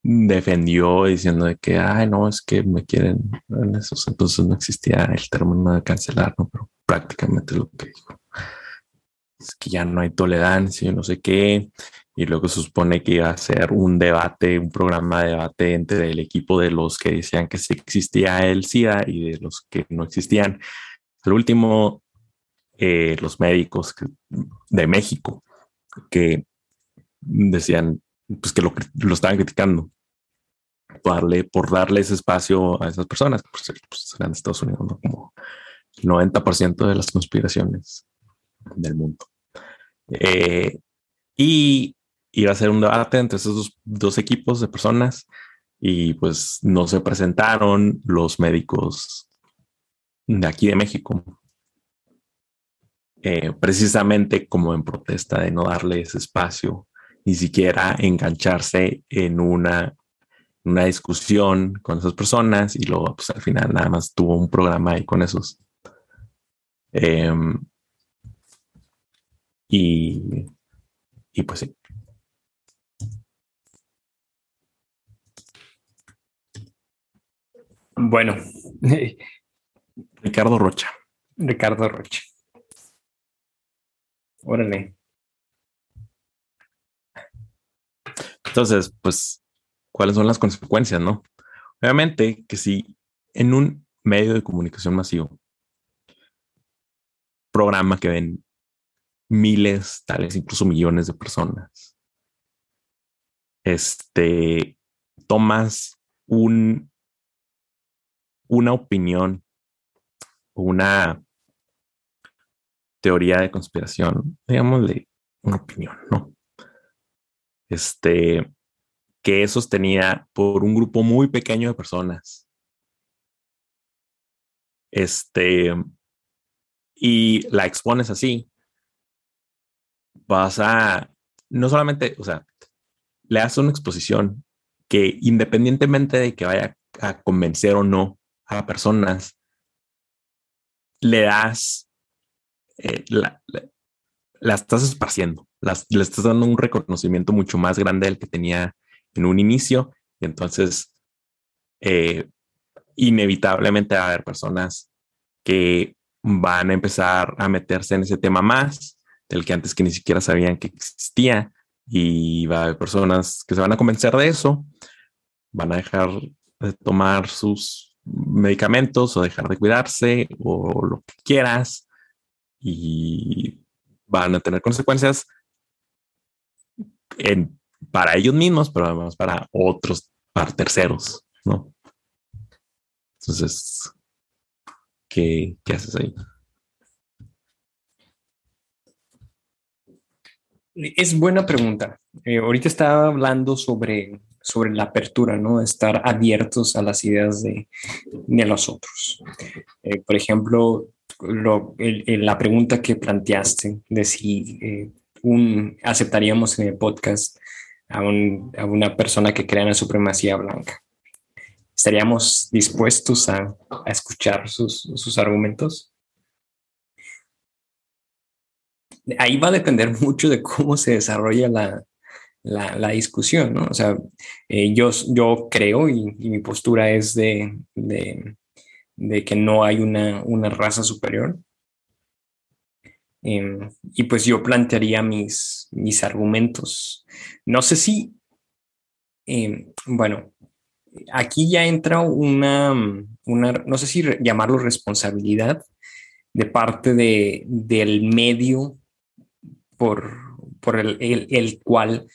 defendió diciendo de que, ay, no, es que me quieren en esos. Entonces no existía el término de cancelar, ¿no? Pero prácticamente lo que dijo es que ya no hay tolerancia, no sé qué y luego se supone que iba a ser un debate, un programa de debate entre el equipo de los que decían que sí existía el SIDA y de los que no existían. El último, eh, los médicos de México que decían pues que lo, estaban criticando darle, por darle ese espacio a esas personas, pues, pues eran Estados Unidos, como el 90% de las conspiraciones del mundo. Eh, y iba a ser un debate entre esos dos, equipos de personas y pues no se presentaron los médicos de aquí de México. Eh, precisamente como en protesta de no darle ese espacio, ni siquiera engancharse en una, una discusión con esas personas y luego pues al final nada más tuvo un programa ahí con esos. Em, y, y pues sí. Bueno. <laughs> Ricardo Rocha. Ricardo Roche. Órale. Entonces, pues, ¿cuáles son las consecuencias, no? Obviamente que si en un medio de comunicación masivo, programa que ven miles, tales incluso millones de personas, este, tomas un, una opinión, una teoría de conspiración, digámosle una opinión, ¿no? Este, que es sostenida por un grupo muy pequeño de personas. Este, y la expones así, vas a, no solamente, o sea, le haces una exposición que independientemente de que vaya a convencer o no a personas, le das, eh, la, estás esparciendo, las, le estás dando un reconocimiento mucho más grande del que tenía en un inicio. Y entonces, eh, inevitablemente va a haber personas que van a empezar a meterse en ese tema más, del que antes que ni siquiera sabían que existía. Y va a haber personas que se van a convencer de eso, van a dejar de tomar sus medicamentos o dejar de cuidarse o lo que quieras y van a tener consecuencias en, para ellos mismos, pero además para otros, para terceros, ¿no? Entonces, ¿qué, qué haces ahí? Es buena pregunta. Eh, ahorita estaba hablando sobre, sobre la apertura, ¿no? Estar abiertos a las ideas de, de los otros. Eh, por ejemplo, la pregunta que planteaste de si eh, un, aceptaríamos en el podcast a, una persona que crea en la supremacía blanca. ¿Estaríamos dispuestos a, escuchar sus, argumentos? Ahí va a depender <laughs> mucho de cómo se desarrolla la, discusión, ¿no? O sea, eh, yo, yo creo y, mi postura es de, que no hay una, una raza superior, Em, y pues yo plantearía mis, mis argumentos. No sé si, em, bueno, aquí ya entra una, una, no sé si llamarlo responsabilidad de parte de, del medio por, por el, el, cual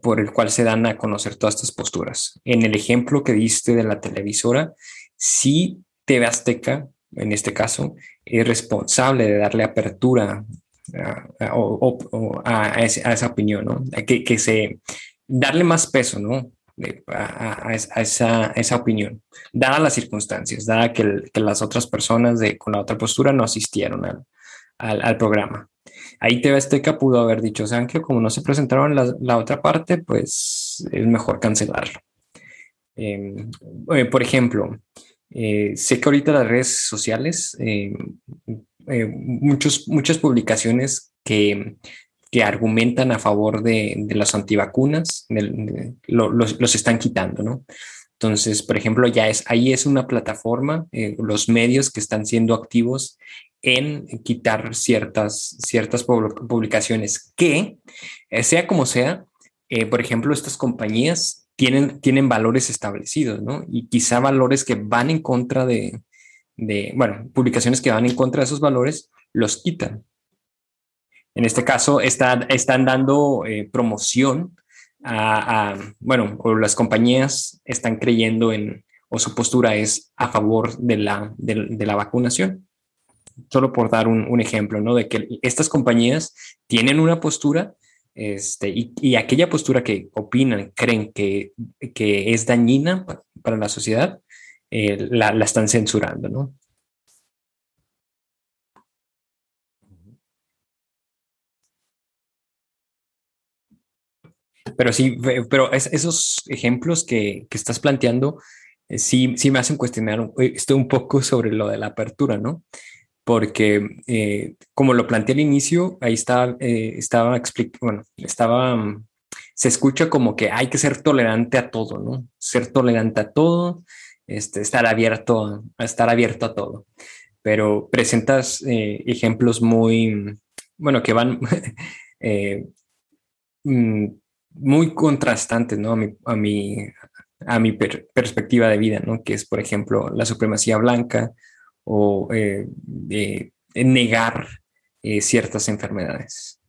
por el cual se dan a conocer todas estas posturas. En el ejemplo que diste de la televisora, sí TV Azteca en este caso, es responsable de darle apertura a, esa opinión, ¿no? Que, que, se darle más peso, ¿no? A, esa, esa, opinión, dadas las circunstancias, dada que, que, las otras personas de, con la otra postura no asistieron al, al, programa. Ahí TV Azteca pudo haber dicho, ¿saben que como no se presentaron la, la otra parte, pues es mejor cancelarlo. Em, eh, por ejemplo, eh, sé que ahorita las redes sociales, eh, eh, muchos, muchas publicaciones que, que, argumentan a favor de, de las antivacunas, los, los, están quitando, ¿no? Entonces, por ejemplo, ya es, ahí es una plataforma, los medios que están siendo activos en quitar ciertas, ciertas publicaciones que, sea como sea, por ejemplo, estas compañías tienen, valores establecidos, ¿no? Y quizá valores que van en contra de, bueno, publicaciones que van en contra de esos valores, los quitan. En este caso, están dando eh, promoción a, bueno, o las compañías están creyendo en, o su postura es a favor de la, de, la vacunación. Solo por dar un, un, ejemplo, ¿no? De que estas compañías tienen una postura este, y, aquella postura que opinan, creen que, que es dañina para la sociedad, eh, la, están censurando, ¿no? Pero sí, pero esos ejemplos que, estás planteando, eh, sí, sí me hacen cuestionar esto un poco sobre lo de la apertura, ¿no? Porque eh, como lo planteé al inicio, ahí está, eh, estaba bueno, estaba, mm, se escucha como que hay que ser tolerante a todo, ¿no? Ser tolerante a todo, este, estar abierto, a estar abierto a todo. pero presentas eh, ejemplos muy, bueno, que van <laughs> eh, mm, muy contrastantes, ¿no? A mi, a mi, a mi perspectiva de vida, ¿no? Que es, por ejemplo, la supremacía blanca o eh, negar ciertas enfermedades.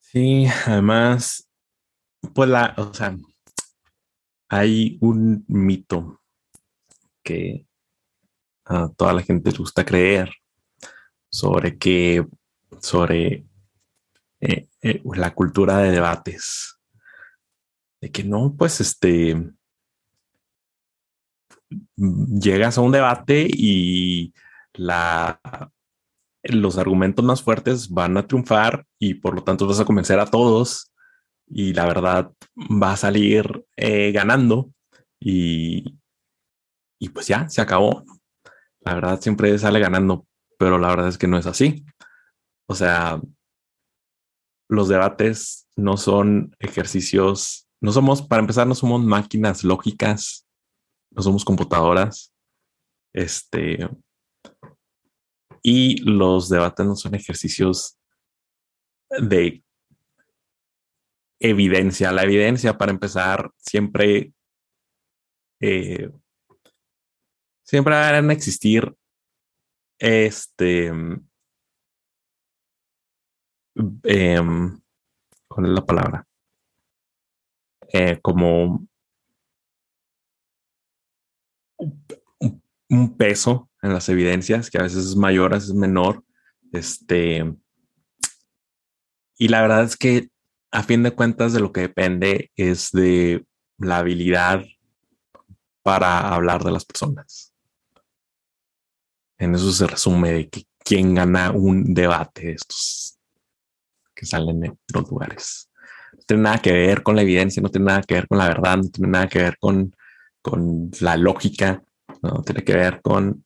Sí, además, pues la, o sea, hay un mito que a toda la gente le gusta creer sobre que, sobre eh, eh, la cultura de debates. De que no, pues este, llegas a un debate y los argumentos más fuertes van a triunfar y por lo tanto vas a convencer a todos y la verdad va a salir eh, ganando y, y pues ya, se acabó. La verdad siempre sale ganando, pero la verdad es que no es así. O sea, los debates no son ejercicios, no somos, para empezar, no somos máquinas lógicas, no somos computadoras. Este, y los debates no son ejercicios de evidencia. La evidencia, para empezar, siempre, eh, siempre van a existir este, em, ¿cuál es la palabra? Eh, como un peso en las evidencias, que a veces es mayor, a veces es menor. Este, y la verdad es que a fin de cuentas de lo que depende es de la habilidad para hablar de las personas. En eso se resume de que quién gana un debate de estos que salen en los lugares. No tiene nada que ver con la evidencia, no tiene nada que ver con la verdad, no tiene nada que ver con, con la lógica, no tiene que ver con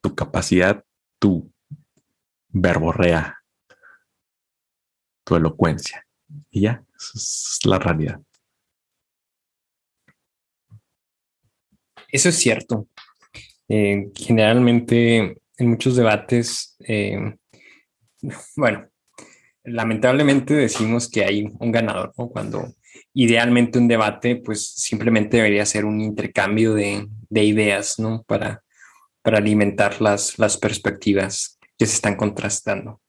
tu capacidad, tu verborrea, tu elocuencia. Y ya, esa es la realidad. Eso es cierto. Eh, generalmente en muchos debates, eh, bueno, lamentablemente decimos que hay un ganador, ¿no? Cuando idealmente un debate, pues simplemente debería ser un intercambio de, de ideas, ¿no? Para, para alimentar las, las perspectivas que se están contrastando.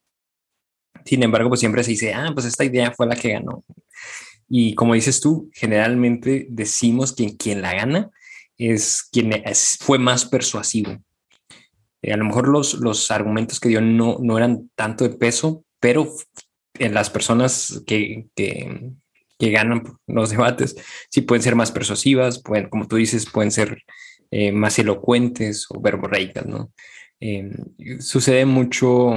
Sin embargo, pues siempre se dice, ah, pues esta idea fue la que ganó. Y como dices tú, generalmente decimos que quien la gana es quien fue más persuasivo. Eh, a lo mejor los, los argumentos que dio no, no eran tanto de peso, pero en las personas que, que, que, ganan los debates sí pueden ser más persuasivas, pueden, como tú dices, pueden ser eh, más elocuentes o verborreicas, ¿no? Eh, sucede mucho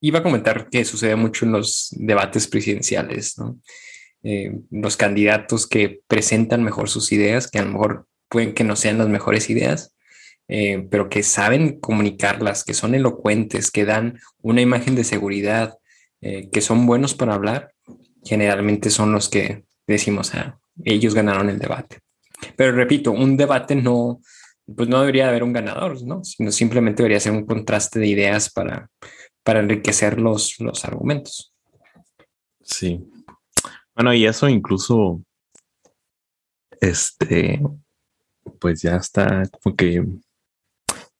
Iba a comentar que sucede mucho en los debates presidenciales, ¿no? Eh, los candidatos que presentan mejor sus ideas, que a lo mejor pueden que no sean las mejores ideas, pero que saben comunicarlas, que son elocuentes, que dan una imagen de seguridad, que son buenos para hablar, generalmente son los que decimos, ah, ellos ganaron el debate. Pero repito, un debate no, pues no debería haber un ganador, ¿no? Sino simplemente debería ser un contraste de ideas para, para enriquecer los, los argumentos. Sí. Bueno, y eso incluso, este, pues ya está como que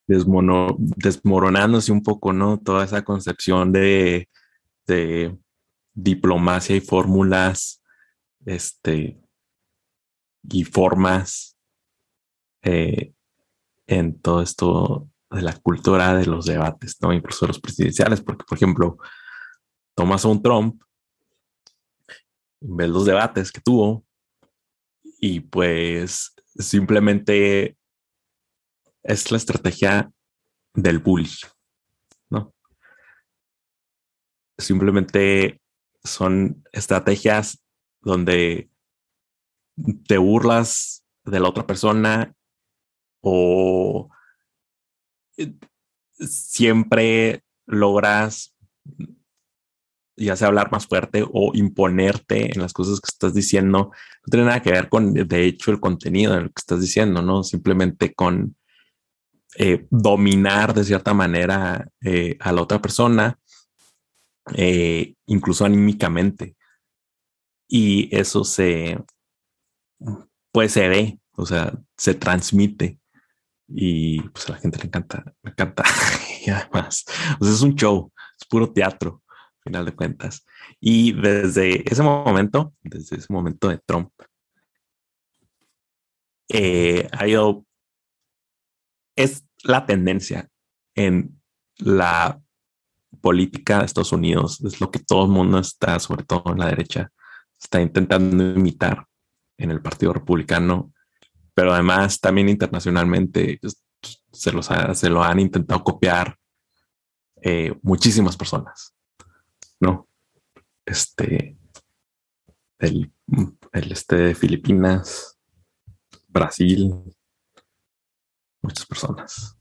desmono, desmoronándose un poco, ¿no? Toda esa concepción de, de diplomacia y fórmulas, este, y formas eh, en todo esto de la cultura de los debates, ¿no? Incluso los presidenciales, porque, por ejemplo, tomas a un Trump, ves los debates que tuvo y pues simplemente es la estrategia del bully, ¿no? Simplemente son estrategias donde te burlas de la otra persona o siempre logras ya sea hablar más fuerte o imponerte en las cosas que estás diciendo, no tiene nada que ver con, de hecho, el contenido de lo que estás diciendo, ¿no? Simplemente con eh, dominar de cierta manera eh, a la otra persona, eh, incluso anímicamente. Y eso se, pues se ve, o sea, se transmite y pues a la gente le encanta, le encanta. <laughs> y además, o es un show, es puro teatro final de cuentas. Y desde ese momento, desde ese momento de Trump, eh, ha ido, es la tendencia en la política de Estados Unidos, es lo que todo el mundo está, sobre todo en la derecha, está intentando imitar en el Partido Republicano, pero además también internacionalmente se, los se lo han intentado copiar eh, muchísimas personas. ¿no? Este, el, el este de Filipinas, Brasil, muchas personas.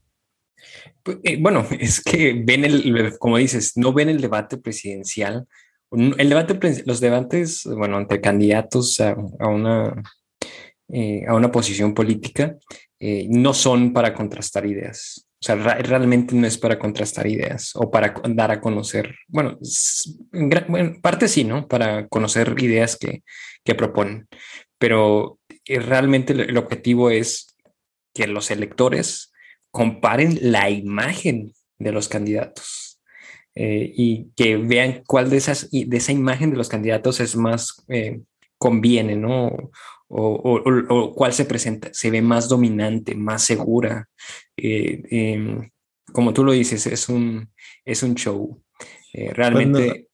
Pues, eh, bueno, <laughs> es que ven el, como dices, no ven el debate presidencial. El debate, los debates, bueno, entre candidatos a, una, eh, a una posición política, eh, no son para contrastar ideas. O sea, realmente no es para contrastar ideas o para dar a conocer, bueno, en, parte sí, ¿no? Para conocer ideas que, que proponen, pero realmente el, objetivo es que los electores comparen la imagen de los candidatos eh, y que vean cuál de esas de esa imagen de los candidatos es más eh, conviene, ¿no? o, cuál se presenta, se ve más dominante, más segura. Eh, em, como tú lo dices, es un, es un show. Eh, pues realmente...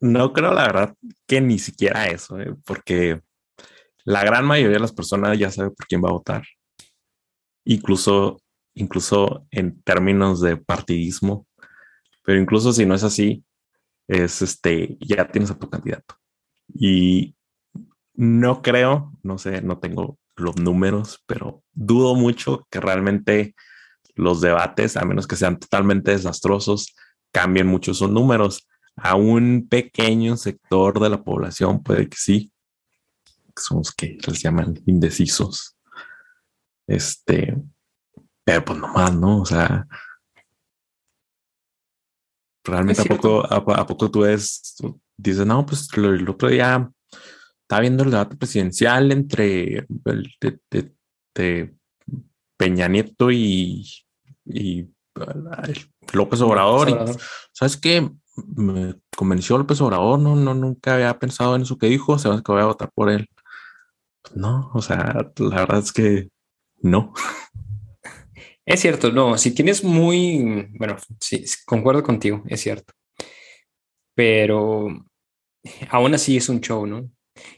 no, creo la verdad que ni siquiera eso, eh, porque la gran mayoría de las personas ya sabe por quién va a votar. Incluso, incluso en términos de partidismo, pero incluso si no es así, es este, ya tienes a tu candidato. Y no creo, no sé, no tengo los números, pero dudo mucho que realmente los debates, a menos que sean totalmente desastrosos, cambien mucho sus números. A un pequeño sector de la población puede que sí, que son los que les llaman indecisos. Este, pero pues nomás, ¿no? O sea, realmente a poco, a, poco tú ves, dices, no, pues el otro día estaba viendo el debate presidencial entre de, Peña Nieto y, López Obrador. Y, ¿Sabes qué? Me convenció López Obrador, no, no, nunca había pensado en eso que dijo, se que voy a votar por él. No, o sea, la verdad es que no. <laughs> Es cierto, no, si tienes muy, bueno, sí, concuerdo contigo, es cierto. Pero aún así es un show, ¿no?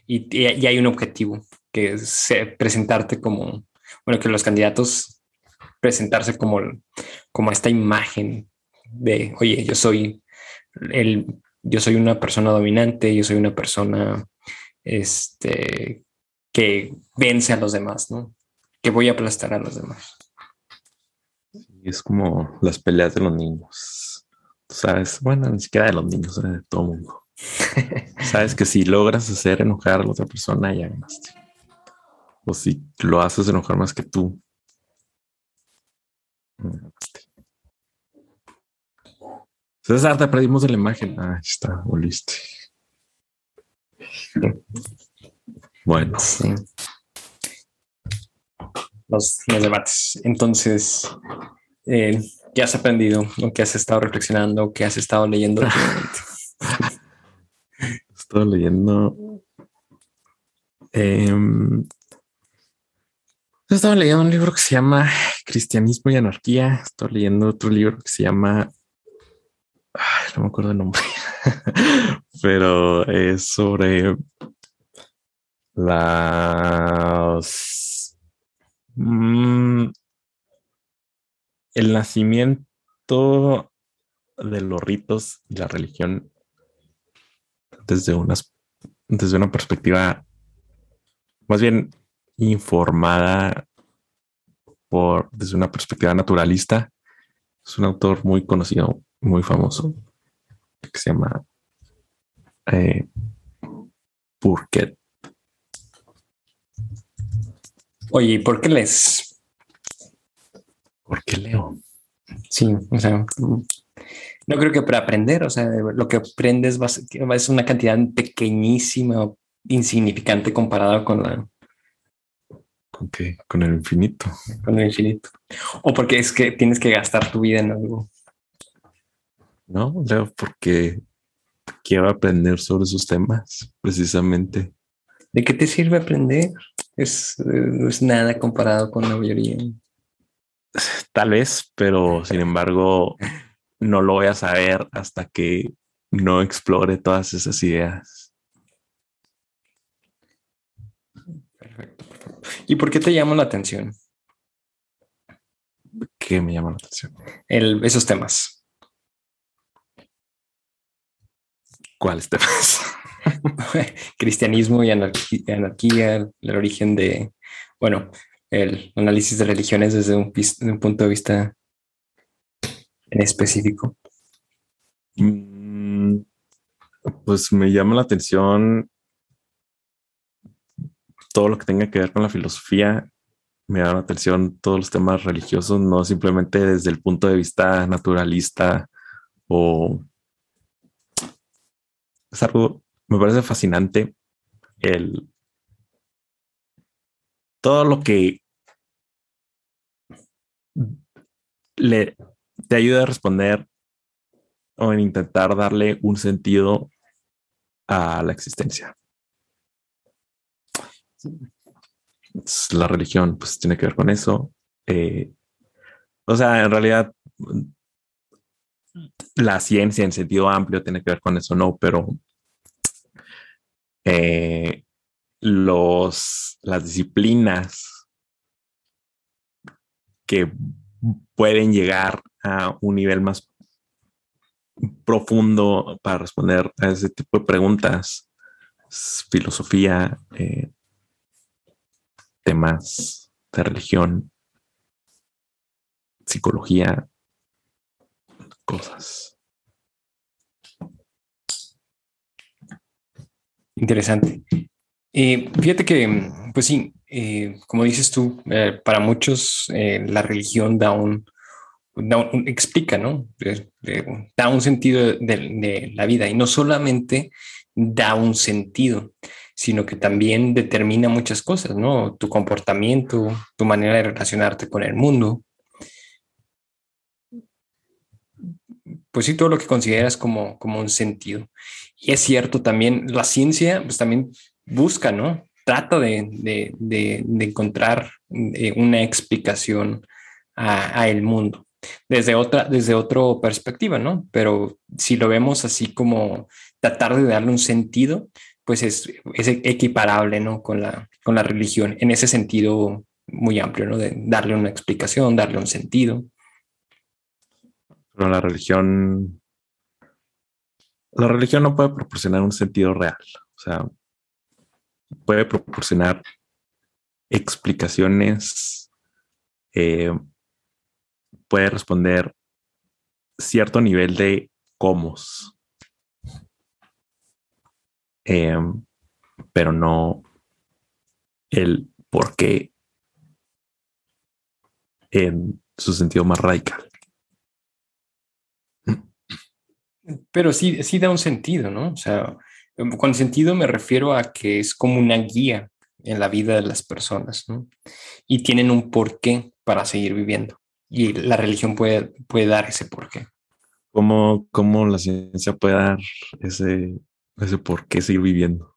y, y, hay un objetivo, que es presentarte como, bueno, que los candidatos presentarse como, como esta imagen de, oye, yo soy el, yo soy una persona dominante, yo soy una persona este, que vence a los demás, ¿no? Que voy a aplastar a los demás. Es como las peleas de los niños. Sabes, bueno, ni siquiera de los niños, de todo el mundo. Sabes que si logras hacer enojar a la otra persona, ya ganaste. O si lo haces enojar más que tú, César, te perdimos de la imagen. Ah, está, volviste. Bueno. Los, debates. Entonces, eh, ¿qué has aprendido? ¿O qué has estado reflexionando? ¿Qué has estado leyendo? <laughs> Estoy leyendo. Eh, estaba leyendo un libro que se llama Cristianismo y Anarquía. Estoy leyendo otro libro que se llama. no me acuerdo el nombre, <laughs> pero es sobre las. Mm, el nacimiento de los ritos y la religión desde, desde una perspectiva más bien informada por desde una perspectiva naturalista. Es un autor muy conocido, muy famoso, que se llama eh, Burkett. Oye, ¿por qué lees? ¿Por qué leo? Sí, o sea, no creo que para aprender, o sea, lo que aprendes va a ser una cantidad pequeñísima, insignificante comparado con la... ¿Con qué? Con el infinito. Con el infinito. O porque es que tienes que gastar tu vida en algo. No, leo porque quiero aprender sobre esos temas, precisamente. ¿De qué te sirve aprender? Es, es nada comparado con la mayoría. Tal vez, pero sin embargo, no lo voy a saber hasta que no explore todas esas ideas. Perfecto. ¿Y por qué te llama la atención? ¿Qué me llama la atención? El, esos temas. ¿Cuáles temas? <laughs> Cristianismo y anarquía, el origen de, bueno, el análisis de religiones desde un, punto de vista en específico? Mm, pues me llama la atención todo lo que tenga que ver con la filosofía. Me llama la atención todos los temas religiosos, no simplemente desde el punto de vista naturalista o es algo, me parece fascinante el todo lo que le te ayuda a responder o en intentar darle un sentido a la existencia. La religión, pues tiene que ver con eso. Eh, o sea, en realidad, la ciencia en sentido amplio tiene que ver con eso, no, pero eh, los, las disciplinas que pueden llegar a un nivel más profundo para responder a ese tipo de preguntas, filosofía, eh, temas de religión, psicología, cosas. Interesante. Eh, fíjate que, pues sí, eh, como dices tú, eh, para muchos la religión da un, explica, ¿no? da un sentido de, la vida y no solamente da un sentido, sino que también determina muchas cosas, ¿no? Tu comportamiento, tu manera de relacionarte con el mundo. Pues sí, todo lo que consideras como, como un sentido. Y es cierto también, la ciencia, pues también busca, ¿no? Trata de, encontrar eh, una explicación a, el mundo desde otra, desde perspectiva, ¿no? Pero si lo vemos así como tratar de darle un sentido, pues es, es equiparable, ¿no? Con la, con la religión, en ese sentido muy amplio, ¿no? De darle una explicación, darle un sentido. Pero la religión, la religión no puede proporcionar un sentido real. O sea, puede proporcionar explicaciones, eh, puede responder cierto nivel de cómo, eh, pero no el por qué en su sentido más radical. Pero sí, sí da un sentido, ¿no? O sea, con sentido me refiero a que es como una guía en la vida de las personas, ¿no? Y tienen un porqué para seguir viviendo. Y la religión puede, puede dar ese porqué. ¿Cómo, ¿Cómo la ciencia puede dar ese, ese porqué seguir viviendo?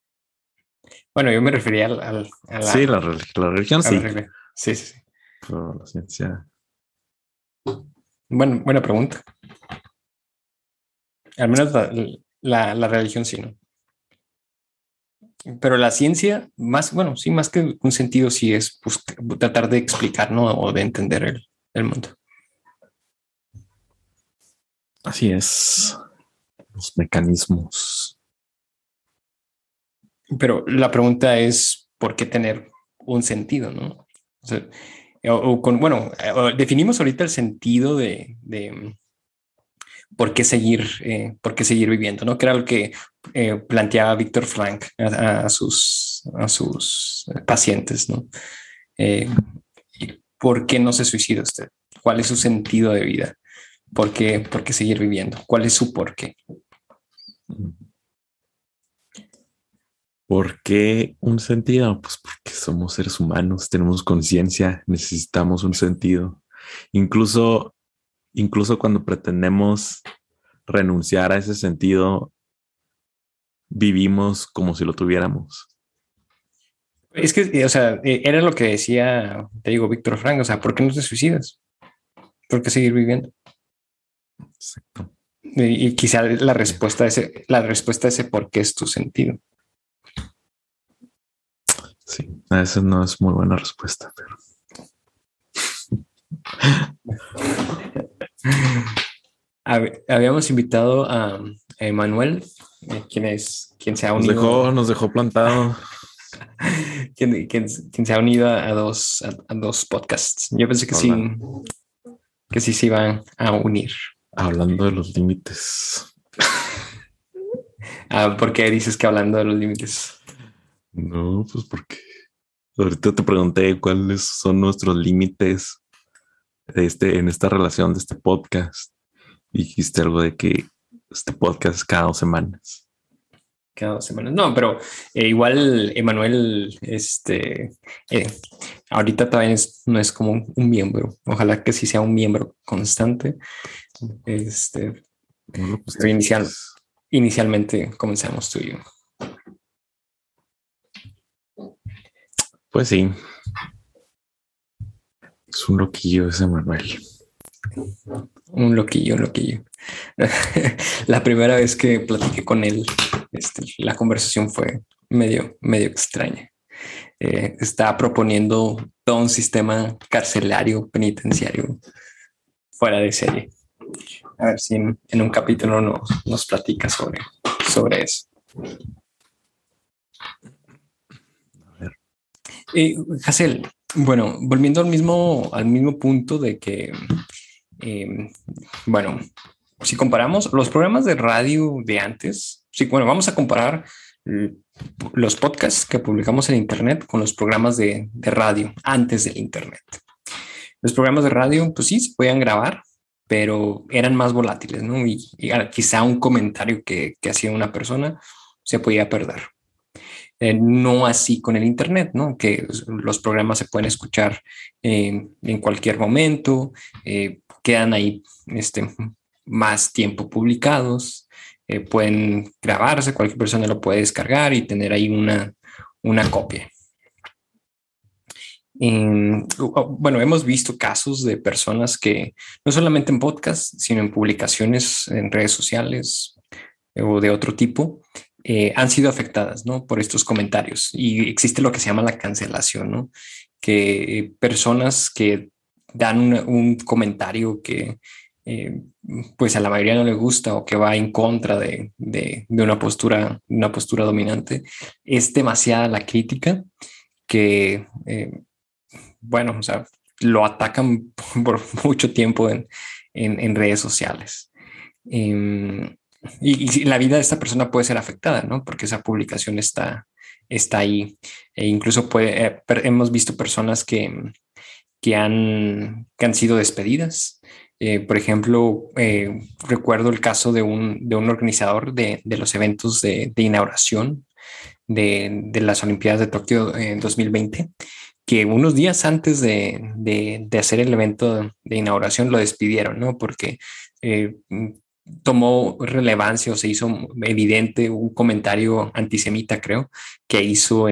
Bueno, yo me refería al... al a la, sí, la, la religión sí. sí. Sí, sí, Pero la ciencia... Bueno, buena pregunta. Al menos la, la, la religión sí, ¿no? Pero la ciencia, más, bueno, sí, más que un sentido, sí es tratar de explicar, ¿no? O de entender el, el mundo. Así es. Los mecanismos. Pero la pregunta es, ¿por qué tener un sentido, no? O, con, bueno, definimos ahorita el sentido de, de, por qué seguir, eh, por qué seguir viviendo, ¿no? Que era lo que eh, planteaba Víctor Frank a, sus, a sus pacientes, ¿no? ¿Por qué no se suicida usted? ¿Cuál es su sentido de vida? ¿Por qué, por qué seguir viviendo? ¿Cuál es su por qué? ¿Por qué un sentido? Pues porque somos seres humanos, tenemos conciencia, necesitamos un sentido. Incluso, incluso cuando pretendemos renunciar a ese sentido, vivimos como si lo tuviéramos. Es que, o sea, e, era lo que decía, te digo, Víctor Frank, o sea, ¿por qué no te suicidas? ¿Por qué seguir viviendo? Exacto. Y, quizá la respuesta a ese, la respuesta a ese por qué es tu sentido. Sí, esa no es muy buena respuesta, pero. <laughs> Habíamos invitado a Emanuel, eh, quien es quien se ha unido. Nos dejó, nos dejó plantado. <laughs> quien, se ha unido a, dos, a, dos podcasts. Yo pensé que sí, que sí se iban a unir. Hablando de los límites. <laughs> ah, ¿Por qué dices que hablando de los límites? No, pues porque ahorita te pregunté cuáles son nuestros límites este, en esta relación de este podcast. Dijiste algo de que este podcast cada dos semanas. Cada dos semanas. No, pero eh, igual Emanuel, este, eh, ahorita todavía no es como un miembro. Ojalá que sí sea un miembro constante. Este, inicial, inicialmente comenzamos tú y yo. Pues sí. Es un loquillo ese Manuel. Un loquillo, un loquillo. <laughs> la primera vez que platiqué con él, este, la conversación fue medio, medio extraña. Eh, estaba proponiendo todo un sistema carcelario penitenciario fuera de serie. A ver si en, un capítulo nos, nos platica sobre, sobre eso. Eh, Hassel, bueno, volviendo al mismo, al mismo punto de que, em, bueno, si comparamos los programas de radio de antes, sí, bueno, vamos a comparar los podcasts que publicamos en Internet con los programas de, radio antes del Internet. Los programas de radio, pues sí, se podían grabar, pero eran más volátiles, ¿no? Y, quizá un comentario que, que hacía una persona se podía perder. Eh, no así con el Internet, ¿no? Que los programas se pueden escuchar eh, en cualquier momento, eh, quedan ahí este, más tiempo publicados, pueden grabarse, cualquier persona lo puede descargar y tener ahí una, una copia. bueno, hemos visto casos de personas que no solamente en podcast, sino en publicaciones en redes sociales o de otro tipo, eh, han sido afectadas ¿no? por estos comentarios y existe lo que se llama la cancelación, ¿no? que personas que dan un, comentario que eh, pues a la mayoría no le gusta o que va en contra de, de, una, postura, una postura dominante, es demasiada la crítica que, eh, bueno, o sea, lo atacan <laughs> por mucho tiempo en, en, en redes sociales. Em, y, la vida de esta persona puede ser afectada, ¿no? Porque esa publicación está, está ahí. E incluso puede, eh, hemos visto personas que, que, han, que han sido despedidas. Eh, por ejemplo, eh, recuerdo el caso de un, de un organizador de, de los eventos de, de inauguración de, de, las Olimpiadas de Tokio en 2020, que unos días antes de, de, hacer el evento de inauguración lo despidieron, ¿no? Porque tomó relevancia o se hizo evidente un comentario antisemita, creo, que hizo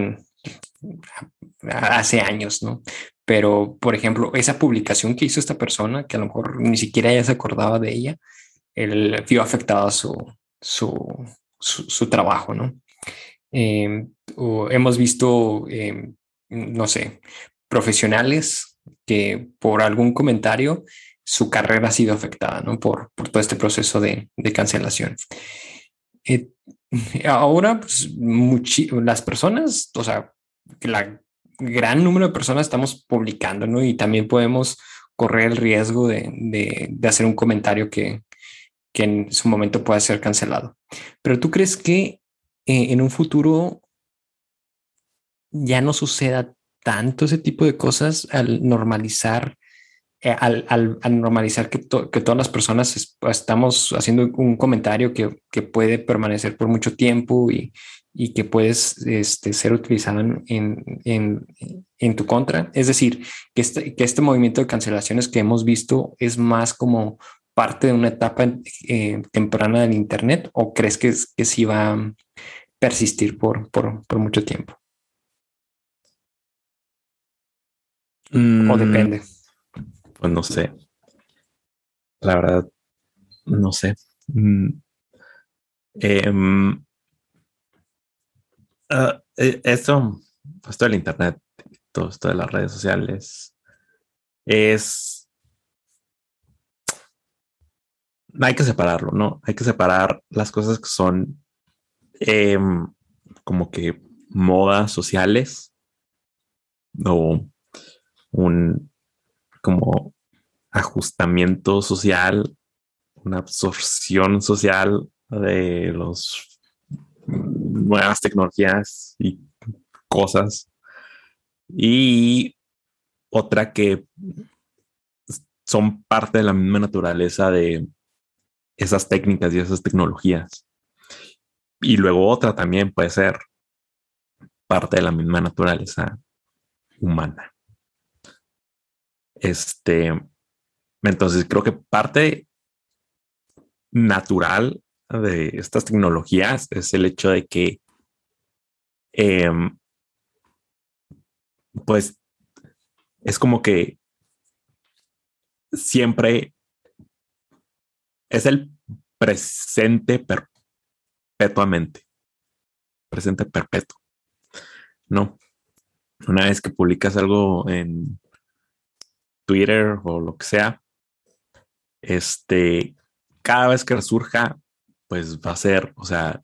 hace años, ¿no? Pero, por ejemplo, esa publicación que hizo esta persona, que a lo mejor ni siquiera ella se acordaba de ella, él vio afectada su, su, su, trabajo, ¿no? Em, hemos visto, em, no sé, profesionales que por algún comentario su carrera ha sido afectada ¿no? por, por todo este proceso de, de cancelación. Eh, ahora, pues, las personas, o sea, la gran número de personas estamos publicando, ¿no? Y también podemos correr el riesgo de, de, hacer un comentario que, que en su momento pueda ser cancelado. Pero tú crees que eh, en un futuro ya no suceda tanto ese tipo de cosas al normalizar, eh, al, normalizar que, todas las personas estamos haciendo un comentario que, puede permanecer por mucho tiempo y, que puedes este, ser utilizado en, tu contra. Es decir, que este, que este movimiento de cancelaciones que hemos visto es más como parte de una etapa eh, temprana del Internet o crees que, que sí va a persistir por, por mucho tiempo? ¿O mm, depende? Pues no sé. La verdad, no sé. Mm, em, ah, e, esto, esto del Internet, todo esto de las redes sociales, es... Hay que separarlo, ¿no? Hay que separar las cosas que son em, como que modas sociales o un como ajustamiento social, una absorción social de los nuevas tecnologías y cosas. Y otra que son parte de la misma naturaleza de esas técnicas y esas tecnologías. Y luego otra también puede ser parte de la misma naturaleza humana. Este, entonces creo que parte natural de estas tecnologías es el hecho de que, em, pues, es como que siempre es el presente perpetuamente, presente perpetuo, ¿no? Una vez que publicas algo en Twitter o lo que sea, este, cada vez que resurja, pues va a ser, o sea,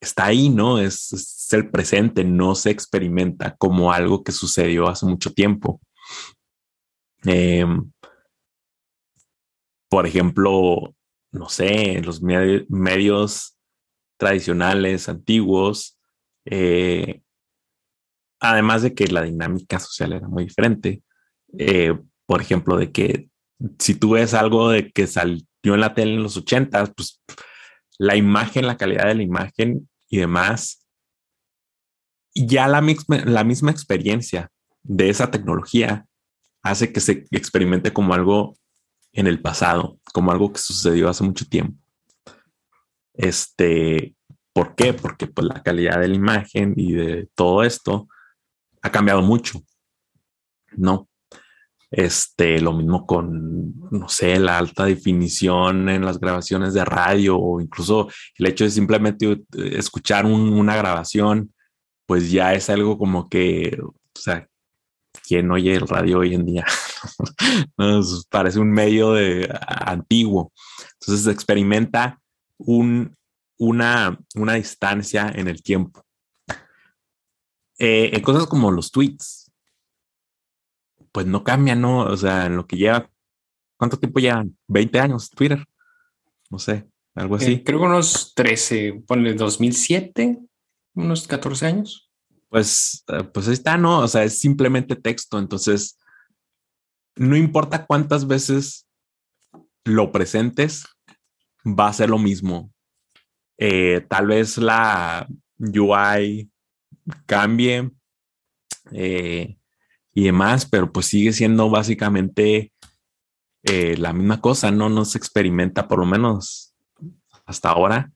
está ahí, ¿no? Es, el presente, no se experimenta como algo que sucedió hace mucho tiempo. Em, por ejemplo, no sé, los medios tradicionales, antiguos, eh, además de que la dinámica social era muy diferente, eh, por ejemplo, de que si tú ves algo de que salió en la tele en los ochentas, pues la imagen, la calidad de la imagen y demás, ya la misma, la misma experiencia de esa tecnología hace que se experimente como algo en el pasado, como algo que sucedió hace mucho tiempo. Este, ¿por qué? Porque pues la calidad de la imagen y de todo esto ha cambiado mucho. No, este, lo mismo con, no sé, la alta definición en las grabaciones de radio o incluso el hecho de simplemente escuchar una grabación, pues ya es algo como que, o sea, quien oye el radio hoy en día <laughs> nos parece un medio de antiguo. Entonces experimenta un, una, una distancia en el tiempo. Eh, en cosas como los tweets, pues no cambia, ¿no? O sea, en lo que lleva, ¿cuánto tiempo llevan? 20 años Twitter. No sé, algo así. Eh, creo que unos 13, ponle 2007, unos 14 años. Pues, eh, pues ahí está, ¿no? O sea, es simplemente texto. Entonces, no importa cuántas veces lo presentes, va a ser lo mismo. Eh, tal vez la UI cambie, eh, y demás, pero pues sigue siendo básicamente eh, la misma cosa, ¿no? No se experimenta, por lo menos hasta ahora,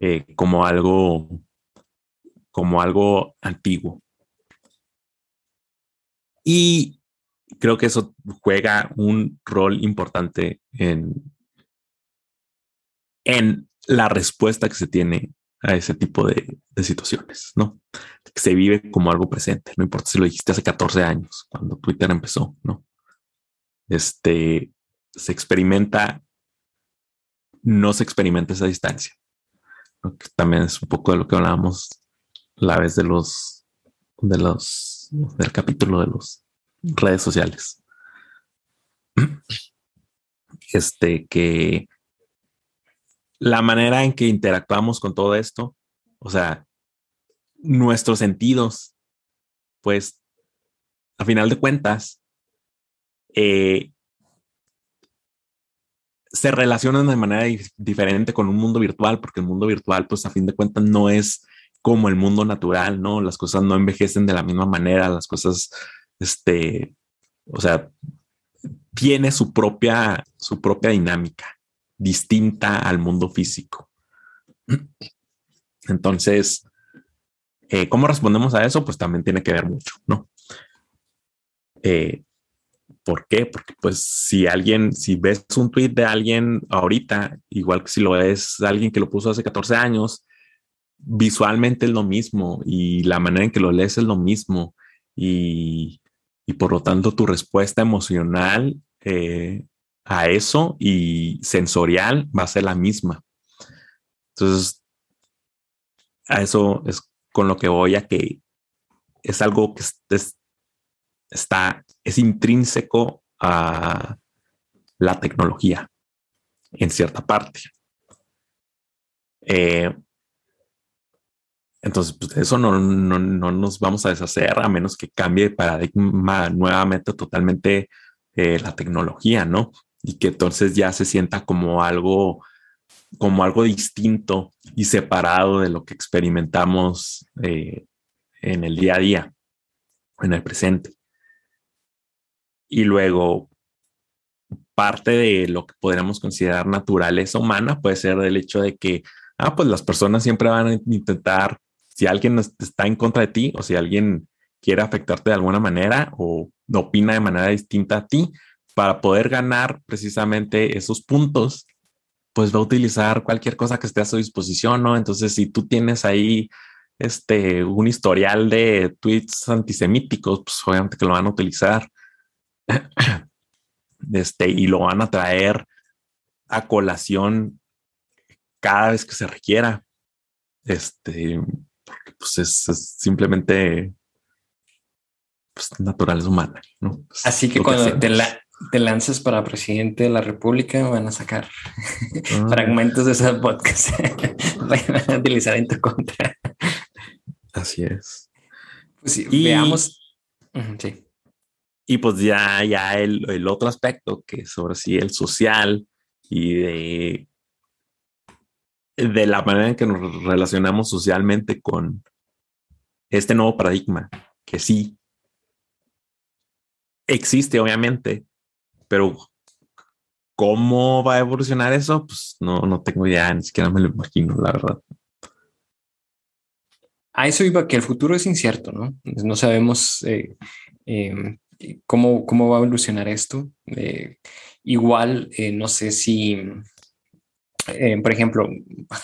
eh, como algo, como algo antiguo. Y creo que eso juega un rol importante en, en la respuesta que se tiene a ese tipo de, situaciones, ¿no? Que se vive como algo presente, no importa si lo dijiste hace 14 años, cuando Twitter empezó, ¿no? Este, se experimenta, no se experimenta esa distancia. también es un poco de lo que hablábamos la vez de los, de los, del capítulo de los redes sociales. <clears throat> Este, que la manera en que interactuamos con todo esto, o sea, nuestros sentidos, pues, a final de cuentas, eh, se relacionan de manera diferente con un mundo virtual, porque el mundo virtual, pues a fin de cuentas, no es como el mundo natural, ¿no? Las cosas no envejecen de la misma manera, las cosas, este, o sea, tiene su propia, su propia dinámica distinta al mundo físico. <clears throat> Entonces, eh, ¿cómo respondemos a eso? Pues también tiene que ver mucho, ¿no? Eh, ¿Por qué? Porque pues si alguien, si ves un tweet de alguien ahorita, igual que si lo ves alguien que lo puso hace 14 años, visualmente es lo mismo y la manera en que lo lees es lo mismo y, y por lo tanto tu respuesta emocional eh, a eso y sensorial va a ser la misma. Entonces, a eso es con lo que voy a que es algo que es, está, es intrínseco a la tecnología en cierta parte. Eh, entonces, pues eso no, no, no, nos vamos a deshacer a menos que cambie de paradigma nuevamente totalmente eh, la tecnología, ¿no? Y que entonces ya se sienta como algo, como algo distinto y separado de lo que experimentamos eh, en el día a día, en el presente. Y luego, parte de lo que podríamos considerar naturaleza humana puede ser el hecho de que, ah, pues las personas siempre van a intentar si alguien está en contra de ti o si alguien quiere afectarte de alguna manera o opina de manera distinta a ti, para poder ganar precisamente esos puntos, pues va a utilizar cualquier cosa que esté a su disposición, ¿no? Entonces, si tú tienes ahí este, un historial de tweets antisemíticos, pues obviamente que lo van a utilizar. <coughs> Este, y lo van a traer a colación cada vez que se requiera. Este, pues es, simplemente pues, naturaleza humana. ¿no? Así que cuando te, la, te lances para presidente de la República, van a sacar <laughs> ah. fragmentos de esos podcasts, <laughs> van a utilizar en tu contra. Así es. Pues y, veamos. sí. Y pues ya, ya el, el, otro aspecto que sobre sí el social y de de la manera en que nos relacionamos socialmente con este nuevo paradigma, que sí existe, obviamente, pero cómo va a evolucionar eso, pues no, no tengo idea, ni siquiera me lo imagino, la verdad. A eso iba que el futuro es incierto, ¿no? No sabemos eh, em, cómo, cómo va a evolucionar esto. Eh, igual, eh, no sé si por ejemplo,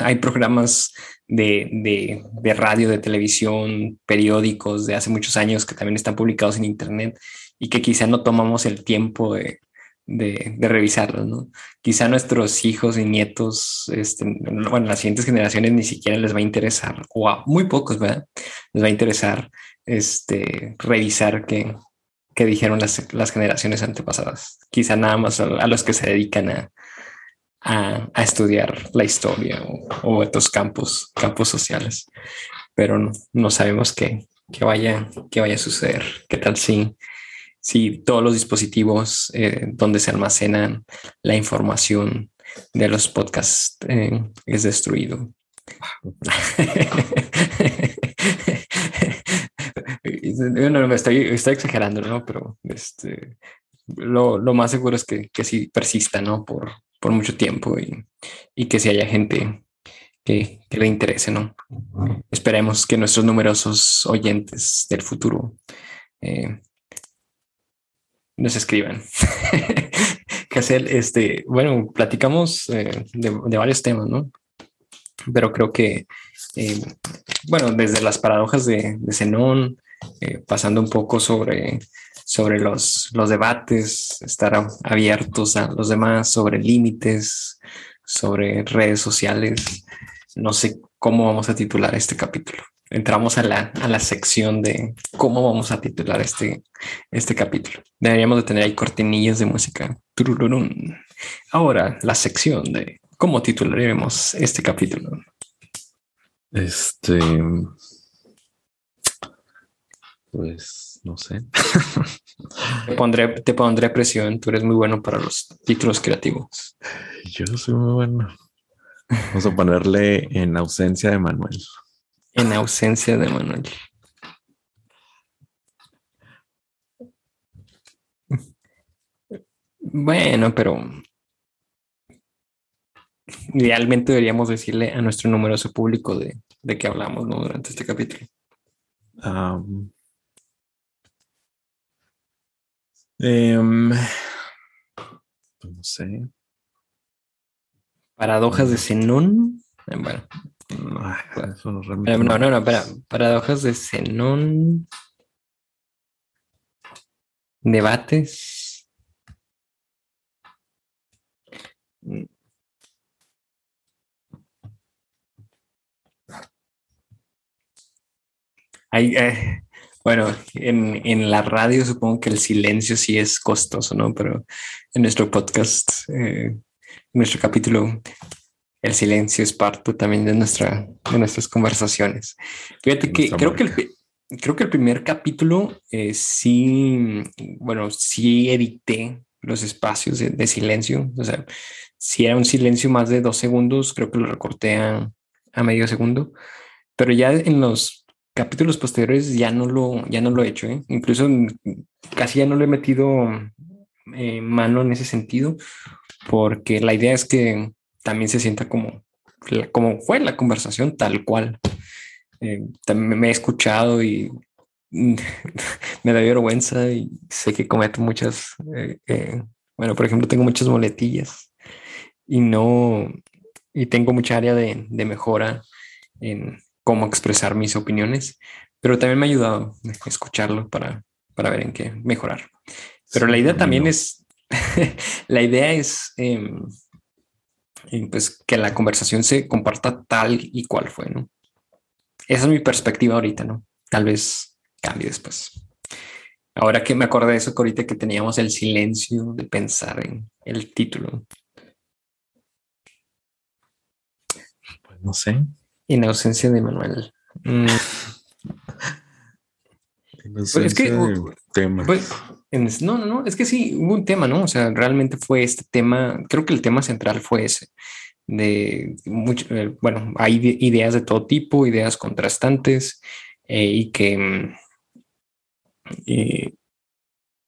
hay programas de, radio, de televisión, periódicos de hace muchos años que también están publicados en Internet y que quizá no tomamos el tiempo de, revisarlos, ¿no? Quizá nuestros hijos y nietos, este, bueno, las siguientes generaciones ni siquiera les va a interesar, o a muy pocos, ¿verdad? Les va a interesar este, revisar qué, dijeron las, las generaciones antepasadas. Quizá nada más a los que se dedican a, a, estudiar la historia o, estos campos, campos sociales, pero no, sabemos qué, vaya, qué vaya a suceder. ¿Qué tal si, si todos los dispositivos eh, donde se almacenan la información de los podcasts eh, es destruido? <laughs> no, estoy, estoy exagerando, ¿no? Pero este, lo, más seguro es que, que sí persista, ¿no? Por, por mucho tiempo y, que si haya gente que, le interese, ¿no? Esperemos que nuestros numerosos oyentes del futuro eh, nos escriban. <laughs> hacer este, bueno, platicamos eh, de, varios temas, ¿no? Pero creo que, eh, bueno, desde las paradojas de, de Zenón, pasando un poco sobre sobre los, los debates, estar abiertos a los demás, sobre límites, sobre redes sociales. No sé cómo vamos a titular este capítulo. Entramos a la, a la sección de cómo vamos a titular este, este capítulo. Deberíamos de tener ahí cortinillas de música. Ahora, la sección de ¿Cómo titularemos este capítulo? Este. Pues no sé. <laughs> te, pondré, te pondré presión. Tú eres muy bueno para los títulos creativos. Yo soy muy bueno. Vamos a ponerle en ausencia de Manuel. En ausencia de Manuel. Bueno, pero idealmente deberíamos decirle a nuestro numeroso público de, de qué hablamos ¿no? durante este capítulo. Um, no sé. Paradojas de Zenón. Bueno. No, no, no, espera. Paradojas de Zenón. Debates. Eh, bueno, en, en, la radio supongo que el silencio sí es costoso, ¿no? Pero en nuestro podcast, eh, en nuestro capítulo, el silencio es parte también de, nuestra, de nuestras conversaciones. Fíjate que creo que, el, creo que el primer capítulo eh, sí, bueno, sí edité los espacios de, de, silencio. O sea, si era un silencio más de dos segundos, creo que lo recorté a, a medio segundo. Pero ya en los capítulos posteriores ya no lo, ya no lo he hecho, ¿eh? incluso casi ya no le he metido eh, mano en ese sentido, porque la idea es que también se sienta como, como fue la conversación tal cual. Eh, también me he escuchado y <laughs> me da vergüenza y sé que cometo muchas, bueno, por ejemplo, tengo muchas moletillas y no, y tengo mucha área de, de mejora en, cómo expresar mis opiniones, pero también me ha ayudado escucharlo para, para ver en qué mejorar. Pero la idea también es, <laughs> la idea es pues que la conversación se comparta tal y cual fue, ¿no? Esa es mi perspectiva ahorita, ¿no? Tal vez cambie después. Ahora que me acordé de eso, que ahorita que teníamos el silencio de pensar en el título. Pues no sé. En ausencia de Manuel. Mm. <laughs> es que, pues, no, no, no, es que sí, hubo un tema, ¿no? O sea, realmente fue este tema, creo que el tema central fue ese, de mucho, eh, bueno, hay ideas de todo tipo, ideas contrastantes, eh, y que, mm,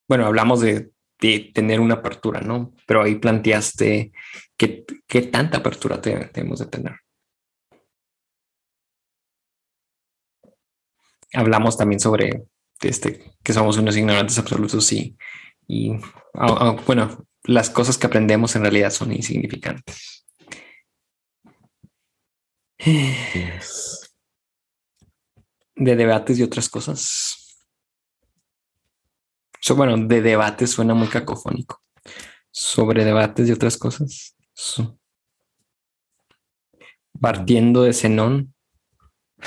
bueno, hablamos de, tener una apertura, ¿no? Pero ahí planteaste qué, qué tanta apertura tenemos de tener. hablamos también sobre este, que somos unos ignorantes absolutos y, y bueno, las cosas que aprendemos en realidad son insignificantes. De debates y otras cosas. bueno, de debates suena muy cacofónico. Sobre debates y otras cosas. Partiendo de Zenón,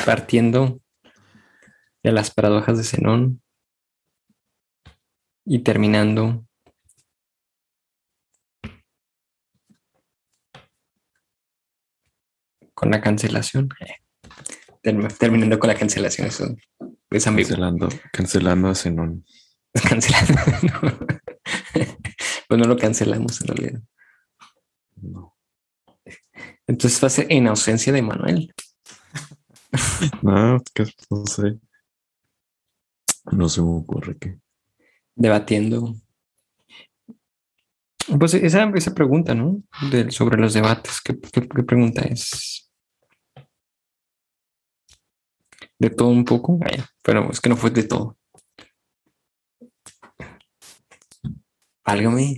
partiendo de las paradojas de Zenón y terminando con la cancelación. terminando con la cancelación, eso es Cancelando, cancelando a Zenón. <laughs> Cancelando. pues no lo cancelamos en realidad. No. Entonces va a ser en ausencia de Manuel. <laughs> no, no sé. No se me ocurre qué. Debatiendo. Pues esa, esa pregunta, ¿no? sobre los debates, ¿qué, pregunta es? De todo un poco, pero es que no fue de todo. Válgame.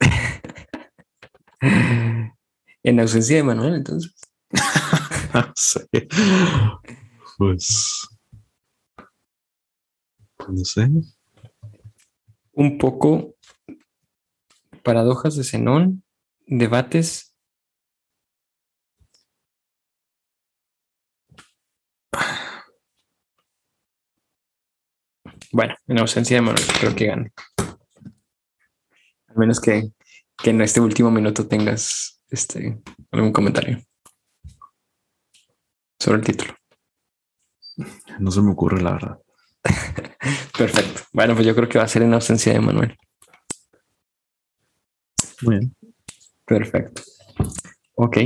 <laughs> en ausencia de Manuel, entonces. <laughs> sí. Pues no sé. Un poco paradojas de Zenón, debates. Bueno, en ausencia de Manuel, creo que gane. Al menos que, que en este último minuto tengas este, algún comentario sobre el título. No se me ocurre la verdad. Perfecto. Bueno, pues yo creo que va a ser en ausencia de Manuel. Muy bien. Perfecto. Ok.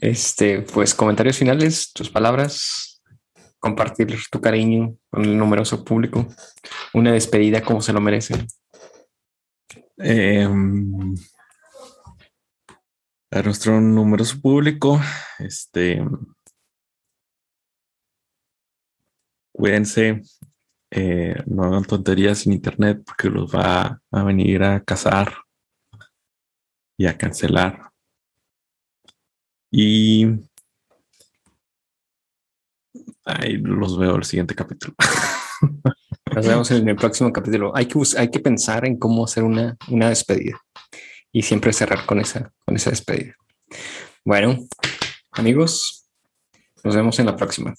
Este, pues comentarios finales, tus palabras, compartir tu cariño con el numeroso público, una despedida como se lo merecen. Em, a nuestro numeroso público, este, cuídense, eh, no hagan tonterías en internet porque los va a venir a cazar y a cancelar. Y ahí los veo el siguiente capítulo. <laughs> Nos vemos en el próximo capítulo. Hay que, hay que pensar en cómo hacer una, una despedida y siempre cerrar con esa, con esa despedida. Bueno, amigos, nos vemos en la próxima.